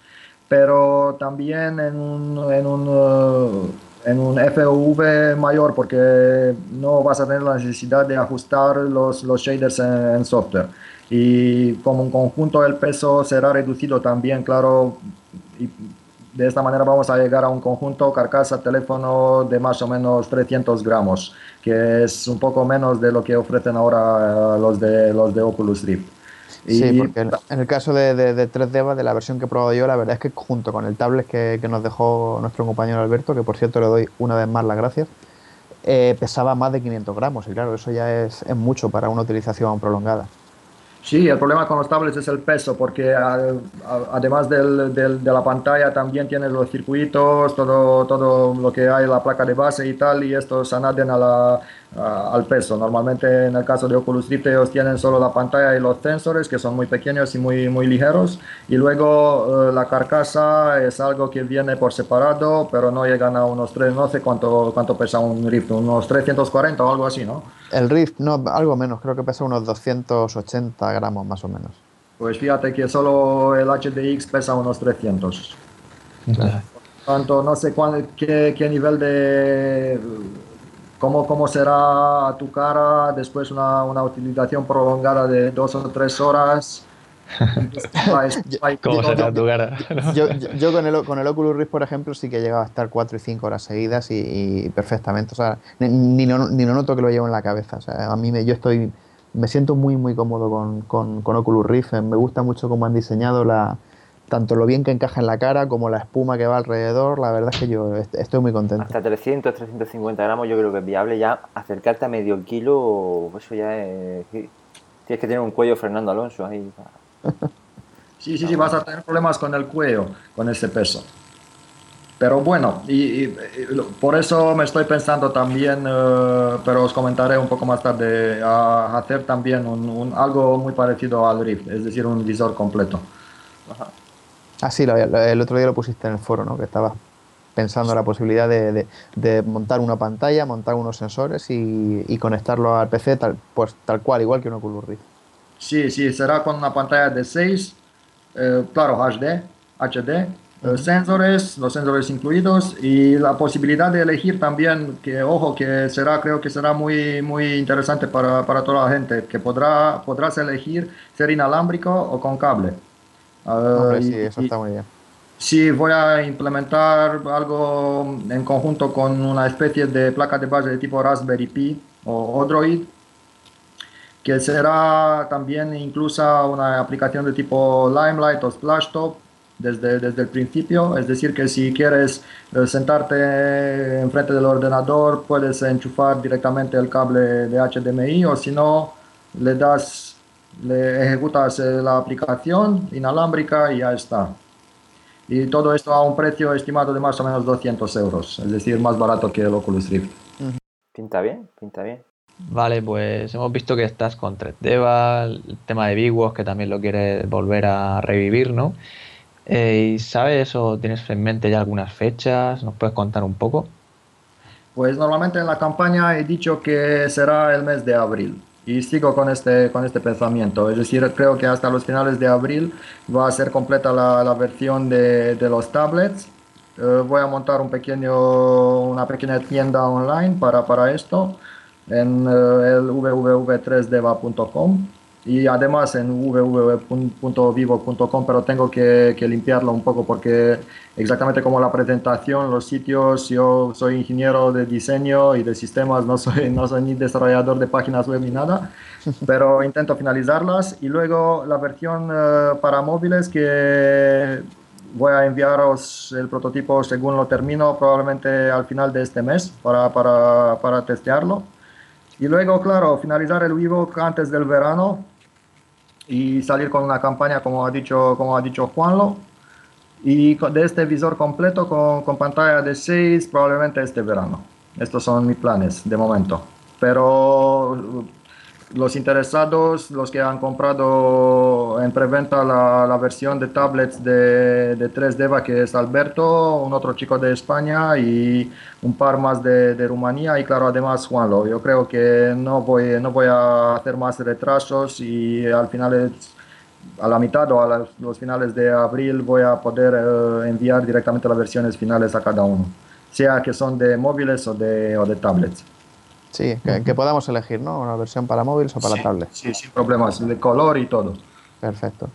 pero también en un, en un, uh, en un FOV mayor porque no vas a tener la necesidad de ajustar los, los shaders en, en software. Y como un conjunto el peso será reducido también, claro, y de esta manera vamos a llegar a un conjunto carcasa teléfono de más o menos 300 gramos, que es un poco menos de lo que ofrecen ahora eh, los, de, los de Oculus Rift. Sí, porque en, el caso de, de, de 3D, de la versión que he probado yo, la verdad es que junto con el tablet que, que nos dejó nuestro compañero Alberto, que por cierto le doy una vez más las gracias, eh, pesaba más de 500 gramos. Y claro, eso ya es, es mucho para una utilización prolongada. Sí, el problema con los tablets es el peso, porque a- a- además del- del- de la pantalla también tienes los circuitos, todo, todo lo que hay, la placa de base y tal, y estos añaden a la- al peso. Normalmente en el caso de Oculus Rift ellos tienen solo la pantalla y los sensores, que son muy pequeños y muy, muy ligeros, y luego eh, la carcasa es algo que viene por separado, pero no llegan a unos tres, no sé cuánto, cuánto pesa un Rift, unos 340 o algo así, ¿no? El Rift, no, algo menos, creo que pesa unos 280 gramos más o menos. Pues fíjate que solo el HDX pesa unos 300. Tanto no sé cuál, qué, qué nivel de cómo, cómo será a tu cara después una, una utilización prolongada de dos o tres horas. ¿Cómo será tu cara? Yo, yo, yo con, el, con el Oculus Rift, por ejemplo, sí que he llegado a estar 4 y 5 horas seguidas y, y perfectamente. O sea, ni, ni, no, ni no noto que lo llevo en la cabeza. O sea, a mí me, yo estoy, me siento muy, muy cómodo con, con, con Oculus Rift. Me gusta mucho cómo han diseñado la, tanto lo bien que encaja en la cara como la espuma que va alrededor. La verdad es que yo est- estoy muy contento. hasta 300, 350 gramos yo creo que es viable. Ya acercarte a medio kilo, eso ya es... Tienes que tener un cuello Fernando Alonso ahí. Sí, sí, sí, vas a tener problemas con el cuello con ese peso. Pero bueno, y, y- y lo- por eso me estoy pensando también, eh, pero os comentaré un poco más tarde, a hacer también un, un- algo muy parecido al Rift, es decir, un visor completo. Ah, sí, lo- el otro día lo pusiste en el foro, ¿no? Que estabas pensando la posibilidad de, de- de montar una pantalla, montar unos sensores y, y conectarlo al PC tal, pues, tal cual, igual que un Oculus Rift. Sí, sí, será con una pantalla de 6, eh, claro, HD, HD, eh, sensores, los sensores incluidos y la posibilidad de elegir también, que ojo, que será, creo que será muy, muy interesante para, para toda la gente, que podrá, podrás elegir ser inalámbrico o con cable. Hombre, sí, eso y- está muy bien. Sí, voy a implementar algo en conjunto con una especie de placa de base de tipo Raspberry Pi o Odroid, que será también incluso una aplicación de tipo Limelight o Splashtop desde, desde el principio. Es decir, que si quieres eh, sentarte enfrente del ordenador, puedes enchufar directamente el cable de HDMI o si no, le das, le ejecutas la aplicación inalámbrica y ya está. Y todo esto a un precio estimado de más o menos 200 euros, es decir, más barato que el Oculus Rift. Pinta bien, pinta bien. Vale, pues hemos visto que estás con 3Deva, el tema de Bigwos, que también lo quieres volver a revivir, ¿no? Eh, ¿Y sabes o tienes en mente ya algunas fechas? ¿Nos puedes contar un poco? Pues normalmente en la campaña he dicho que será el mes de abril. Y sigo con este, con este pensamiento. Es decir, creo que hasta los finales de abril va a ser completa la, la versión de, de, los tablets. Eh, voy a montar un pequeño, una pequeña tienda online para, para esto en eh, el www3deva.com y además en www.vivo.com, pero tengo que, que, limpiarlo un poco porque exactamente como la presentación, los sitios, yo soy ingeniero de diseño y de sistemas, no soy, no soy ni desarrollador de páginas web ni nada, pero intento finalizarlas y luego la versión uh, para móviles que voy a enviaros el prototipo según lo termino, probablemente al final de este mes para, para, para testearlo. Y luego, claro, finalizar el Vivo antes del verano y salir con una campaña como ha dicho, como ha dicho Juanlo. Y de este visor completo con, con pantalla de 6 probablemente este verano. Estos son mis planes de momento. Pero los interesados, los que han comprado en preventa la, versión de tablets de, de 3Deva, que es Alberto, un otro chico de España y un par más de, de Rumanía y claro, además Juanlo. Yo creo que no voy, no voy a hacer más retrasos y al final, a la mitad o a los, finales de abril voy a poder uh, enviar directamente las versiones finales a cada uno, sea que son de móviles o de, o de tablets. Sí, que, que, podamos elegir, ¿no? Una versión para móviles o para sí, tablet. Sí, sin problemas, de color y todo. Perfecto.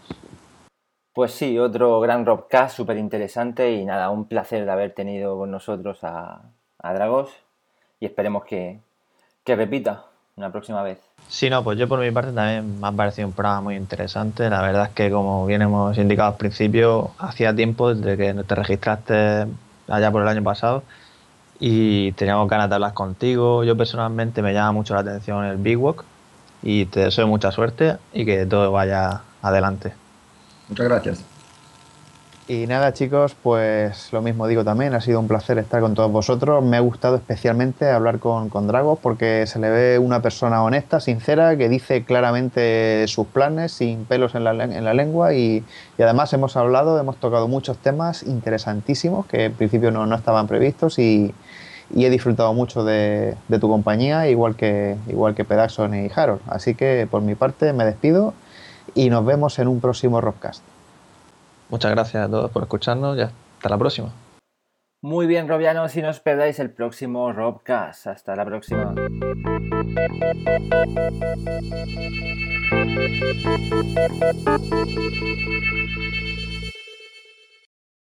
Pues sí, otro gran Robcast súper interesante y nada, un placer de haber tenido con nosotros a, a Dragos y esperemos que, que, repita una próxima vez. Sí, no, pues yo por mi parte también me ha parecido un programa muy interesante. La verdad es que como bien hemos indicado al principio, hacía tiempo desde que te registraste allá por el año pasado y teníamos ganas de hablar contigo. Yo personalmente me llama mucho la atención el Big Walk y te deseo mucha suerte y que todo vaya adelante. Muchas gracias. Y nada chicos, pues lo mismo digo también, ha sido un placer estar con todos vosotros. Me ha gustado especialmente hablar con, con Dragos porque se le ve una persona honesta, sincera, que dice claramente sus planes, sin pelos en la, en la lengua y, y, además hemos hablado, hemos tocado muchos temas interesantísimos que en principio no, no estaban previstos y, y, he disfrutado mucho de, de, tu compañía, igual que, igual que Pedaxon y Harold. Así que por mi parte me despido y nos vemos en un próximo Rockcast. Muchas gracias a todos por escucharnos y hasta la próxima. Muy bien, Robianos, y no os perdáis el próximo Robcast. Hasta la próxima.